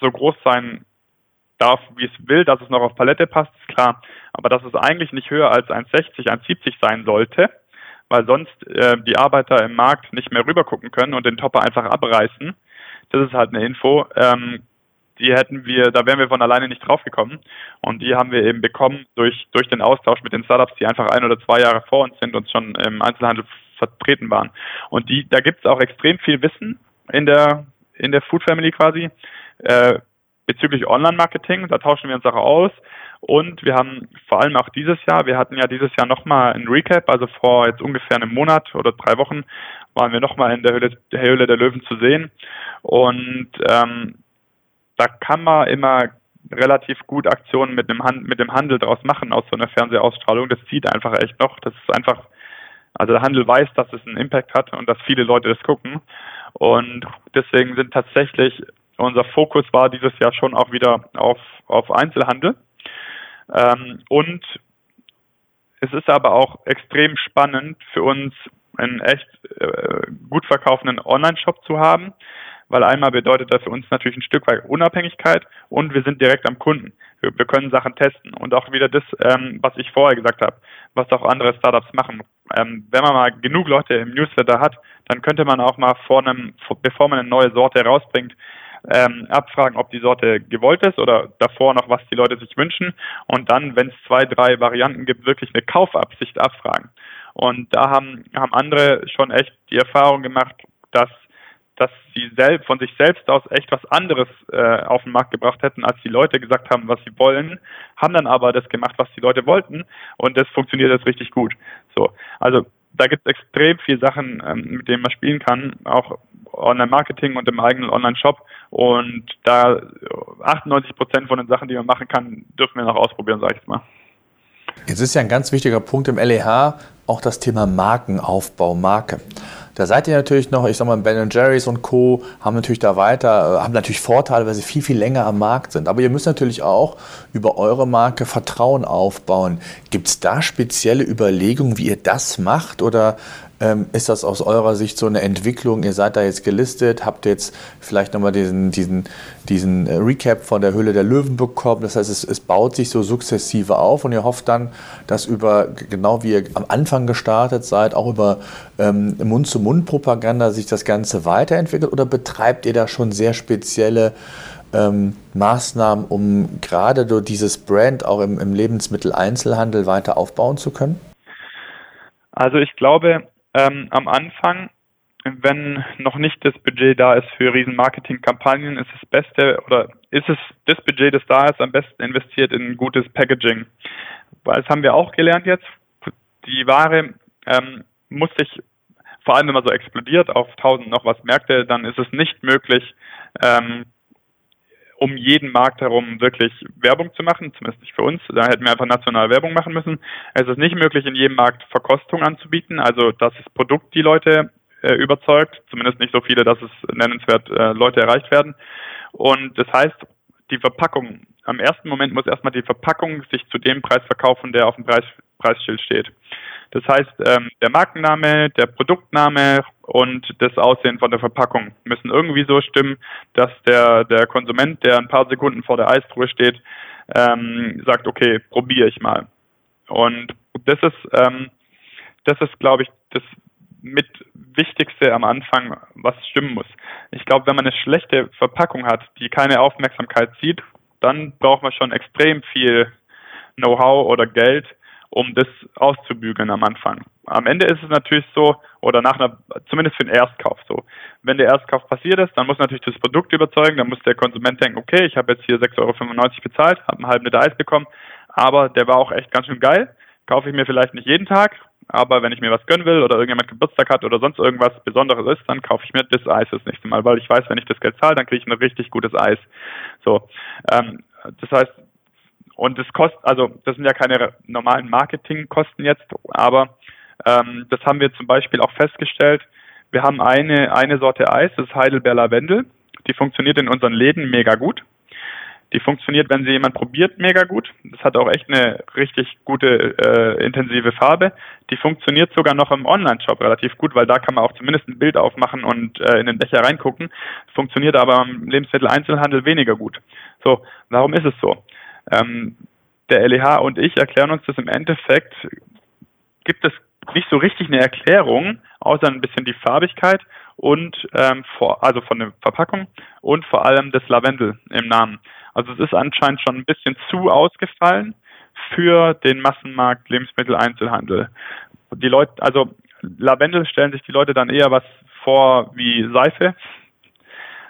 Speaker 4: so groß sein darf, wie es will, dass es noch auf Palette passt, ist klar. Aber dass es eigentlich nicht höher als 1,60, 1,70 sein sollte, weil sonst äh, die Arbeiter im Markt nicht mehr rüber gucken können und den Topper einfach abreißen. Das ist halt eine Info. Ähm, die hätten wir, da wären wir von alleine nicht draufgekommen. Und die haben wir eben bekommen durch, durch den Austausch mit den Startups, die einfach ein oder zwei Jahre vor uns sind und schon im Einzelhandel vertreten waren. Und die, da gibt es auch extrem viel Wissen in der, in der Food Family quasi. Äh, bezüglich Online-Marketing. Da tauschen wir uns auch aus. Und wir haben vor allem auch dieses Jahr, wir hatten ja dieses Jahr nochmal ein Recap, also vor jetzt ungefähr einem Monat oder drei Wochen waren wir nochmal in der Höhle, der Höhle der Löwen zu sehen. Und ähm, da kann man immer relativ gut Aktionen mit dem, Hand, mit dem Handel draus machen aus so einer Fernsehausstrahlung. Das zieht einfach echt noch. Das ist einfach, also der Handel weiß, dass es einen Impact hat und dass viele Leute das gucken. Und deswegen sind tatsächlich unser Fokus war dieses Jahr schon auch wieder auf, auf Einzelhandel. Ähm, und es ist aber auch extrem spannend für uns, einen echt äh, gut verkaufenden Online-Shop zu haben, weil einmal bedeutet das für uns natürlich ein Stück weit Unabhängigkeit und wir sind direkt am Kunden. Wir, wir können Sachen testen und auch wieder das, ähm, was ich vorher gesagt habe, was auch andere Startups machen. Ähm, wenn man mal genug Leute im Newsletter hat, dann könnte man auch mal vor einem, bevor man eine neue Sorte herausbringt, ähm, abfragen, ob die Sorte gewollt ist oder davor noch, was die Leute sich wünschen und dann, wenn es zwei, drei Varianten gibt, wirklich eine Kaufabsicht abfragen. Und da haben, haben andere schon echt die Erfahrung gemacht, dass dass sie selbst von sich selbst aus echt was anderes äh, auf den Markt gebracht hätten, als die Leute gesagt haben, was sie wollen, haben dann aber das gemacht, was die Leute wollten und das funktioniert jetzt richtig gut. So, also da gibt es extrem viele Sachen, ähm, mit denen man spielen kann, auch Online-Marketing und im eigenen Online-Shop. Und da 98 Prozent von den Sachen, die man machen kann, dürfen wir noch ausprobieren, sage ich mal.
Speaker 2: Jetzt ist ja ein ganz wichtiger Punkt im LEH auch das Thema Markenaufbau, Marke. Da seid ihr natürlich noch, ich sag mal, Ben Jerry's und Co. haben natürlich da weiter, äh, haben natürlich Vorteile, weil sie viel, viel länger am Markt sind. Aber ihr müsst natürlich auch über eure Marke Vertrauen aufbauen. Gibt es da spezielle Überlegungen, wie ihr das macht? Oder ähm, ist das aus eurer Sicht so eine Entwicklung? Ihr seid da jetzt gelistet, habt jetzt vielleicht nochmal diesen, diesen, diesen äh, Recap von der Höhle der Löwen bekommen. Das heißt, es, es baut sich so sukzessive auf und ihr hofft dann, dass über, genau wie ihr am Anfang gestartet seid, auch über ähm, Mund-zu-Mund-Propaganda sich das Ganze weiterentwickelt oder betreibt ihr da schon sehr spezielle ähm, Maßnahmen, um gerade durch dieses Brand auch im, im Lebensmitteleinzelhandel weiter aufbauen zu können?
Speaker 4: Also ich glaube, ähm, am Anfang, wenn noch nicht das Budget da ist für Riesenmarketingkampagnen, ist das Beste oder ist es das Budget, das da ist, am besten investiert in gutes Packaging. Das haben wir auch gelernt jetzt. die Ware ähm, muss sich, vor allem wenn man so explodiert auf 1000 noch was Märkte, dann ist es nicht möglich, ähm, um jeden Markt herum wirklich Werbung zu machen, zumindest nicht für uns. Da hätten wir einfach national Werbung machen müssen. Es ist nicht möglich, in jedem Markt Verkostung anzubieten, also dass das Produkt die Leute äh, überzeugt, zumindest nicht so viele, dass es nennenswert äh, Leute erreicht werden. Und das heißt, die Verpackung, am ersten Moment muss erstmal die Verpackung sich zu dem Preis verkaufen, der auf dem Preis, Preisschild steht. Das heißt, ähm, der Markenname, der Produktname und das Aussehen von der Verpackung müssen irgendwie so stimmen, dass der, der Konsument, der ein paar Sekunden vor der Eistruhe steht, ähm, sagt, okay, probiere ich mal. Und das ist, ähm, das ist, glaube ich, das mit Wichtigste am Anfang, was stimmen muss. Ich glaube, wenn man eine schlechte Verpackung hat, die keine Aufmerksamkeit zieht, dann braucht man schon extrem viel Know-how oder Geld, um das auszubügeln am Anfang. Am Ende ist es natürlich so, oder nach einer, zumindest für den Erstkauf so. Wenn der Erstkauf passiert ist, dann muss natürlich das Produkt überzeugen, dann muss der Konsument denken, okay, ich habe jetzt hier 6,95 Euro bezahlt, habe einen halben Liter Eis bekommen, aber der war auch echt ganz schön geil. Kaufe ich mir vielleicht nicht jeden Tag, aber wenn ich mir was gönnen will oder irgendjemand Geburtstag hat oder sonst irgendwas Besonderes ist, dann kaufe ich mir das Eis das nächste Mal, weil ich weiß, wenn ich das Geld zahle, dann kriege ich ein richtig gutes Eis. So, ähm, das heißt, und das kostet, also das sind ja keine normalen Marketingkosten jetzt, aber ähm, das haben wir zum Beispiel auch festgestellt. Wir haben eine, eine Sorte Eis, das ist Heidelbeer Lavendel. Die funktioniert in unseren Läden mega gut. Die funktioniert, wenn sie jemand probiert, mega gut. Das hat auch echt eine richtig gute, äh, intensive Farbe. Die funktioniert sogar noch im Online-Shop relativ gut, weil da kann man auch zumindest ein Bild aufmachen und äh, in den Becher reingucken. Funktioniert aber im Lebensmitteleinzelhandel weniger gut. So, warum ist es so? Ähm, der LEH und ich erklären uns das im Endeffekt, gibt es nicht so richtig eine Erklärung, außer ein bisschen die Farbigkeit und ähm, vor, also von der Verpackung und vor allem das Lavendel im Namen. Also es ist anscheinend schon ein bisschen zu ausgefallen für den Massenmarkt Lebensmitteleinzelhandel. Die Leute, also Lavendel stellen sich die Leute dann eher was vor wie Seife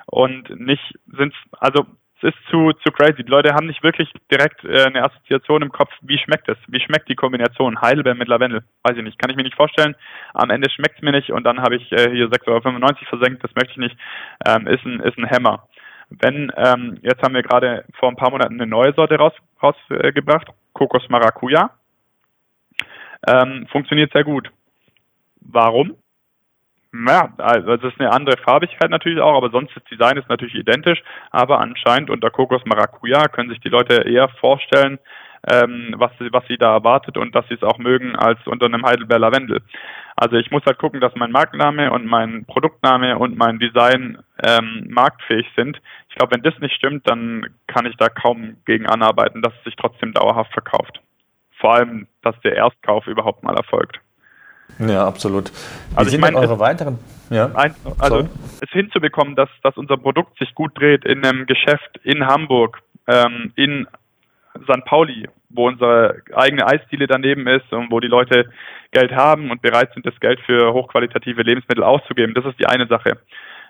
Speaker 4: und nicht sind also ist zu, zu crazy. Die Leute haben nicht wirklich direkt äh, eine Assoziation im Kopf, wie schmeckt es? Wie schmeckt die Kombination Heidelbeer mit Lavendel? Weiß ich nicht. Kann ich mir nicht vorstellen. Am Ende schmeckt es mir nicht und dann habe ich äh, hier 6,95 Euro versenkt. Das möchte ich nicht. Ähm, ist, ein, ist ein Hammer. Wenn, ähm, jetzt haben wir gerade vor ein paar Monaten eine neue Sorte rausgebracht, raus, äh, Kokos Maracuja. Ähm, funktioniert sehr gut. Warum? Ja, also das ist eine andere Farbigkeit natürlich auch, aber sonst das Design ist natürlich identisch. Aber anscheinend unter Kokos Maracuja können sich die Leute eher vorstellen, ähm, was, sie, was sie da erwartet und dass sie es auch mögen als unter einem Heidelbeer Lavendel. Also ich muss halt gucken, dass mein Markenname und mein Produktname und mein Design ähm, marktfähig sind. Ich glaube, wenn das nicht stimmt, dann kann ich da kaum gegen anarbeiten, dass es sich trotzdem dauerhaft verkauft. Vor allem, dass der Erstkauf überhaupt mal erfolgt.
Speaker 2: Ja, absolut.
Speaker 4: Wie also ich meine, eure weiteren? Ja. Ein, also Sorry. es hinzubekommen, dass, dass unser Produkt sich gut dreht in einem Geschäft in Hamburg, ähm, in St. Pauli, wo unsere eigene Eisdiele daneben ist und wo die Leute Geld haben und bereit sind, das Geld für hochqualitative Lebensmittel auszugeben. Das ist die eine Sache.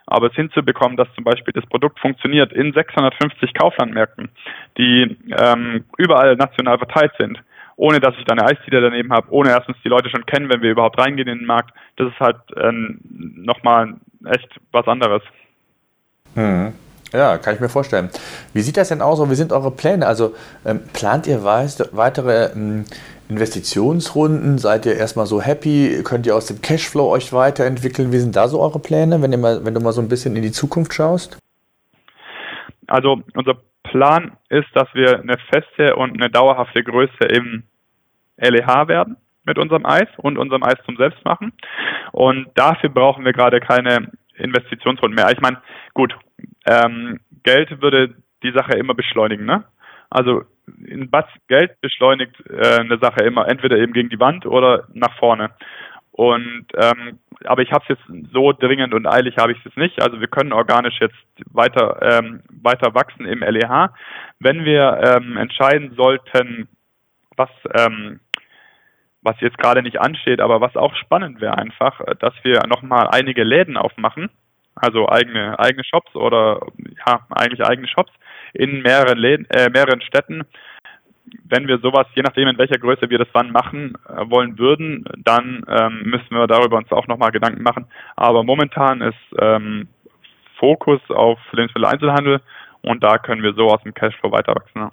Speaker 4: Aber es hinzubekommen, dass zum Beispiel das Produkt funktioniert in 650 Kauflandmärkten, die ähm, überall national verteilt sind, ohne dass ich da eine Eisdiele daneben habe, ohne erstens die Leute schon kennen, wenn wir überhaupt reingehen in den Markt. Das ist halt ähm, nochmal echt was anderes.
Speaker 2: Hm. Ja, kann ich mir vorstellen. Wie sieht das denn aus und wie sind eure Pläne? Also ähm, plant ihr weitere ähm, Investitionsrunden? Seid ihr erstmal so happy? Könnt ihr aus dem Cashflow euch weiterentwickeln? Wie sind da so eure Pläne, wenn, ihr mal, wenn du mal so ein bisschen in die Zukunft schaust?
Speaker 4: Also unser Plan ist, dass wir eine feste und eine dauerhafte Größe im LEH werden mit unserem Eis und unserem Eis zum Selbstmachen. Und dafür brauchen wir gerade keine Investitionsrunden mehr. Ich meine, gut, ähm, Geld würde die Sache immer beschleunigen, ne? Also ein Batz Geld beschleunigt äh, eine Sache immer entweder eben gegen die Wand oder nach vorne. Und ähm, aber ich habe es jetzt so dringend und eilig habe ich es nicht. Also wir können organisch jetzt weiter ähm, weiter wachsen im LEH. Wenn wir ähm, entscheiden sollten, was ähm, was jetzt gerade nicht ansteht, aber was auch spannend wäre einfach, dass wir nochmal einige Läden aufmachen, also eigene eigene Shops oder ja eigentlich eigene Shops in mehreren Läden, äh, mehreren Städten wenn wir sowas, je nachdem in welcher Größe wir das wann machen äh, wollen würden, dann ähm, müssen wir darüber uns auch nochmal Gedanken machen. Aber momentan ist ähm, Fokus auf Lebensmitteleinzelhandel und da können wir so aus dem Cashflow weiter wachsen. Ja.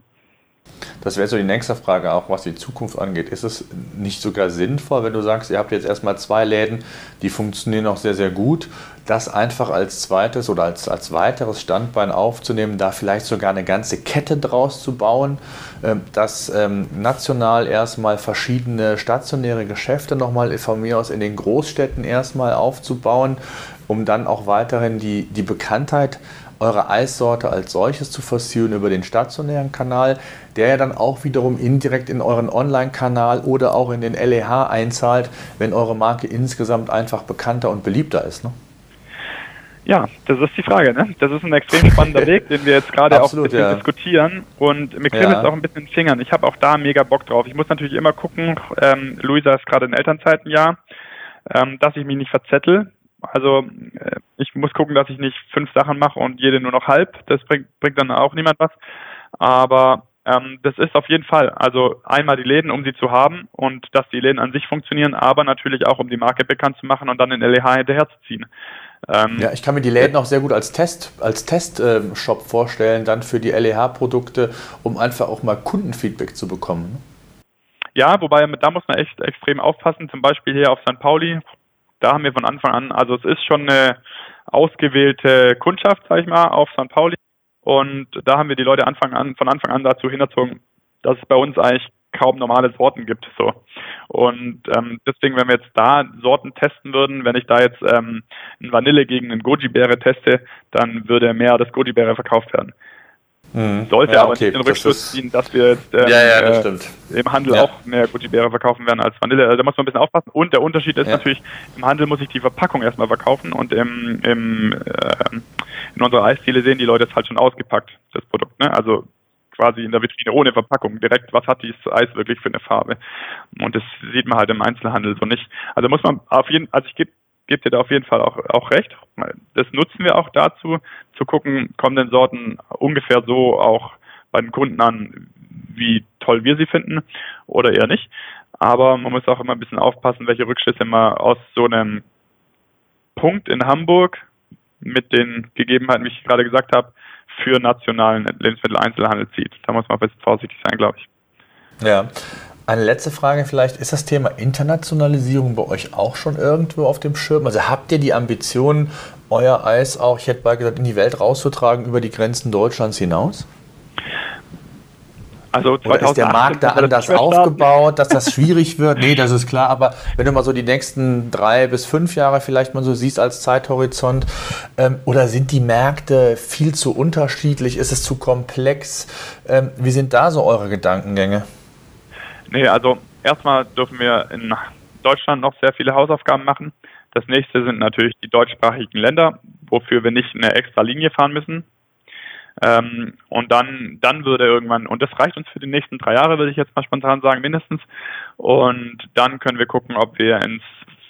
Speaker 2: Das wäre so die nächste Frage auch, was die Zukunft angeht. Ist es nicht sogar sinnvoll, wenn du sagst, ihr habt jetzt erstmal zwei Läden, die funktionieren auch sehr, sehr gut, das einfach als zweites oder als, als weiteres Standbein aufzunehmen, da vielleicht sogar eine ganze Kette draus zu bauen, ähm, dass ähm, national erstmal verschiedene stationäre Geschäfte nochmal von mir aus in den Großstädten erstmal aufzubauen, um dann auch weiterhin die, die Bekanntheit eure Eissorte als solches zu forcieren über den stationären Kanal, der ja dann auch wiederum indirekt in euren Online-Kanal oder auch in den LEH einzahlt, wenn eure Marke insgesamt einfach bekannter und beliebter ist. Ne?
Speaker 4: Ja, das ist die Frage. Ne? Das ist ein extrem spannender Weg, den wir jetzt gerade auch ein bisschen ja. diskutieren. Und mir kribbelt es ja. auch ein bisschen in den Fingern. Ich habe auch da mega Bock drauf. Ich muss natürlich immer gucken, ähm, Luisa ist gerade in Elternzeit ein Jahr, ähm, dass ich mich nicht verzettel. Also äh, ich muss gucken, dass ich nicht fünf Sachen mache und jede nur noch halb. Das bringt, bringt dann auch niemand was. Aber ähm, das ist auf jeden Fall. Also einmal die Läden, um sie zu haben und dass die Läden an sich funktionieren, aber natürlich auch, um die Marke bekannt zu machen und dann in LEH hinterherzuziehen.
Speaker 2: Ähm, ja, ich kann mir die Läden auch sehr gut als Test, als Testshop ähm, vorstellen, dann für die LEH-Produkte, um einfach auch mal Kundenfeedback zu bekommen. Ne?
Speaker 4: Ja, wobei da muss man echt extrem aufpassen. Zum Beispiel hier auf St. Pauli da haben wir von Anfang an, also es ist schon eine ausgewählte Kundschaft, sag ich mal, auf St. Pauli. Und da haben wir die Leute Anfang an, von Anfang an dazu hinterzogen, dass es bei uns eigentlich kaum normale Sorten gibt. So. Und ähm, deswegen, wenn wir jetzt da Sorten testen würden, wenn ich da jetzt ähm, ein Vanille gegen einen Goji-Beere teste, dann würde mehr das Goji-Beere verkauft werden. Mhm. Sollte ja, aber okay. nicht den Rückschluss ziehen, dass wir jetzt ähm, ja, ja, äh, im Handel auch mehr Gucci-Beere verkaufen werden als Vanille. Also da muss man ein bisschen aufpassen. Und der Unterschied ist natürlich, im Handel muss ich die Verpackung erstmal verkaufen und im, im, äh, in unserer Eisdiele sehen die Leute es halt schon ausgepackt, das Produkt. Ne? Also quasi in der Vitrine ohne Verpackung direkt, was hat dieses Eis wirklich für eine Farbe. Und das sieht man halt im Einzelhandel so nicht. Also muss man auf jeden also ich gebe gebe dir da auf jeden Fall auch, auch recht. Das nutzen wir auch dazu, zu gucken, kommen denn Sorten ungefähr so auch bei den Kunden an, wie toll wir sie finden oder eher nicht. Aber man muss auch immer ein bisschen aufpassen, welche Rückschlüsse man aus so einem Punkt in Hamburg mit den Gegebenheiten, wie ich gerade gesagt habe, für nationalen Lebensmitteleinzelhandel zieht. Da muss man ein bisschen vorsichtig sein, glaube ich.
Speaker 2: Ja, eine letzte Frage vielleicht. Ist das Thema Internationalisierung bei euch auch schon irgendwo auf dem Schirm? Also habt ihr die Ambition, euer Eis auch, ich hätte bald gesagt, in die Welt rauszutragen über die Grenzen Deutschlands hinaus? Also Oder ist der Markt da anders aufgebaut, dass das schwierig wird? Nee, das ist klar. Aber wenn du mal so die nächsten drei bis fünf Jahre vielleicht mal so siehst als Zeithorizont, ähm, oder sind die Märkte viel zu unterschiedlich? Ist es zu komplex? Ähm, wie sind da so eure Gedankengänge?
Speaker 4: Nee, also erstmal dürfen wir in Deutschland noch sehr viele Hausaufgaben machen. Das nächste sind natürlich die deutschsprachigen Länder, wofür wir nicht eine extra Linie fahren müssen. Ähm, und dann, dann würde irgendwann, und das reicht uns für die nächsten drei Jahre, würde ich jetzt mal spontan sagen, mindestens. Und dann können wir gucken, ob wir ins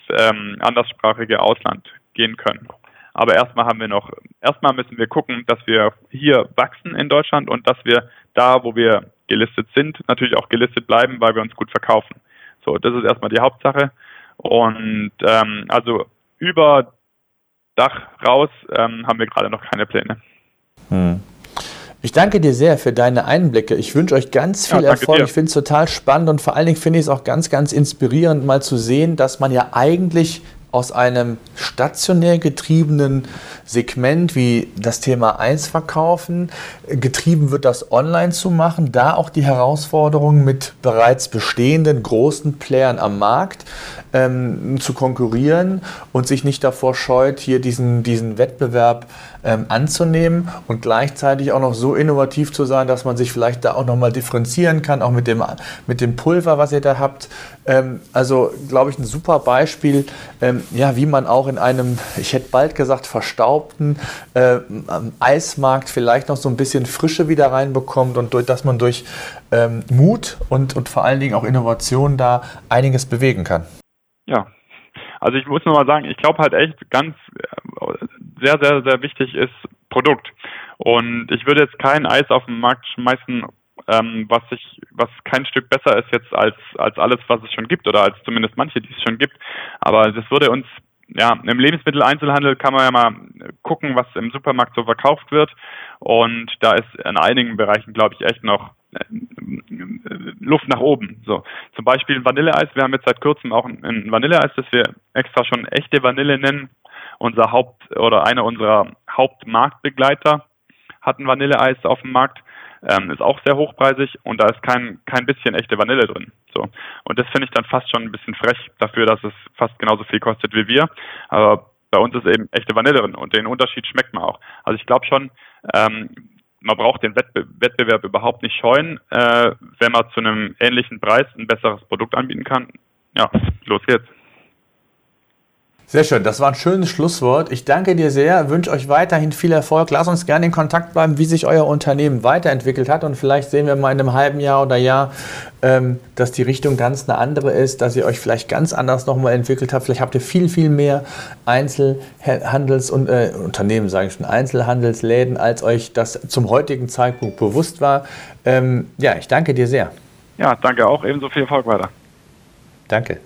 Speaker 4: ähm, anderssprachige Ausland gehen können. Aber erstmal haben wir noch, erstmal müssen wir gucken, dass wir hier wachsen in Deutschland und dass wir da, wo wir gelistet sind, natürlich auch gelistet bleiben, weil wir uns gut verkaufen. So, das ist erstmal die Hauptsache. Und ähm, also über Dach raus ähm, haben wir gerade noch keine Pläne.
Speaker 2: Hm. Ich danke dir sehr für deine Einblicke. Ich wünsche euch ganz viel ja, Erfolg. Dir. Ich finde es total spannend und vor allen Dingen finde ich es auch ganz, ganz inspirierend, mal zu sehen, dass man ja eigentlich aus einem stationär getriebenen Segment wie das Thema 1 verkaufen, getrieben wird das online zu machen, da auch die Herausforderung mit bereits bestehenden großen Playern am Markt ähm, zu konkurrieren und sich nicht davor scheut, hier diesen, diesen Wettbewerb ähm, anzunehmen und gleichzeitig auch noch so innovativ zu sein, dass man sich vielleicht da auch nochmal differenzieren kann, auch mit dem, mit dem Pulver, was ihr da habt. Ähm, also, glaube ich, ein super Beispiel, ähm, ja, wie man auch in einem, ich hätte bald gesagt, verstaubten äh, Eismarkt vielleicht noch so ein bisschen Frische wieder reinbekommt und durch, dass man durch ähm, Mut und, und vor allen Dingen auch Innovation da einiges bewegen kann.
Speaker 4: Ja, also ich muss nur mal sagen, ich glaube halt echt ganz äh, sehr, sehr, sehr wichtig ist Produkt. Und ich würde jetzt kein Eis auf den Markt schmeißen, ähm, was sich, was kein Stück besser ist jetzt als als alles, was es schon gibt oder als zumindest manche, die es schon gibt. Aber das würde uns ja, im Lebensmitteleinzelhandel kann man ja mal gucken, was im Supermarkt so verkauft wird. Und da ist in einigen Bereichen, glaube ich, echt noch Luft nach oben. So, zum Beispiel Vanilleeis. Wir haben jetzt seit kurzem auch ein Vanilleeis, das wir extra schon echte Vanille nennen. Unser Haupt oder einer unserer Hauptmarktbegleiter hat ein Vanilleeis auf dem Markt. Ähm, ist auch sehr hochpreisig und da ist kein, kein bisschen echte Vanille drin. So. Und das finde ich dann fast schon ein bisschen frech dafür, dass es fast genauso viel kostet wie wir. Aber bei uns ist eben echte Vanille drin und den Unterschied schmeckt man auch. Also ich glaube schon, ähm, man braucht den Wettbe Wettbewerb überhaupt nicht scheuen, äh, wenn man zu einem ähnlichen Preis ein besseres Produkt anbieten kann. Ja, los geht's.
Speaker 2: Sehr schön, das war ein schönes Schlusswort. Ich danke dir sehr, wünsche euch weiterhin viel Erfolg. Lass uns gerne in Kontakt bleiben, wie sich euer Unternehmen weiterentwickelt hat und vielleicht sehen wir mal in einem halben Jahr oder Jahr, ähm, dass die Richtung ganz eine andere ist, dass ihr euch vielleicht ganz anders nochmal entwickelt habt. Vielleicht habt ihr viel, viel mehr Einzelhandels- und äh, Unternehmen, sage ich schon, Einzelhandelsläden, als euch das zum heutigen Zeitpunkt bewusst war. Ähm, ja, ich danke dir sehr.
Speaker 4: Ja, danke auch. Ebenso viel Erfolg weiter.
Speaker 2: Danke.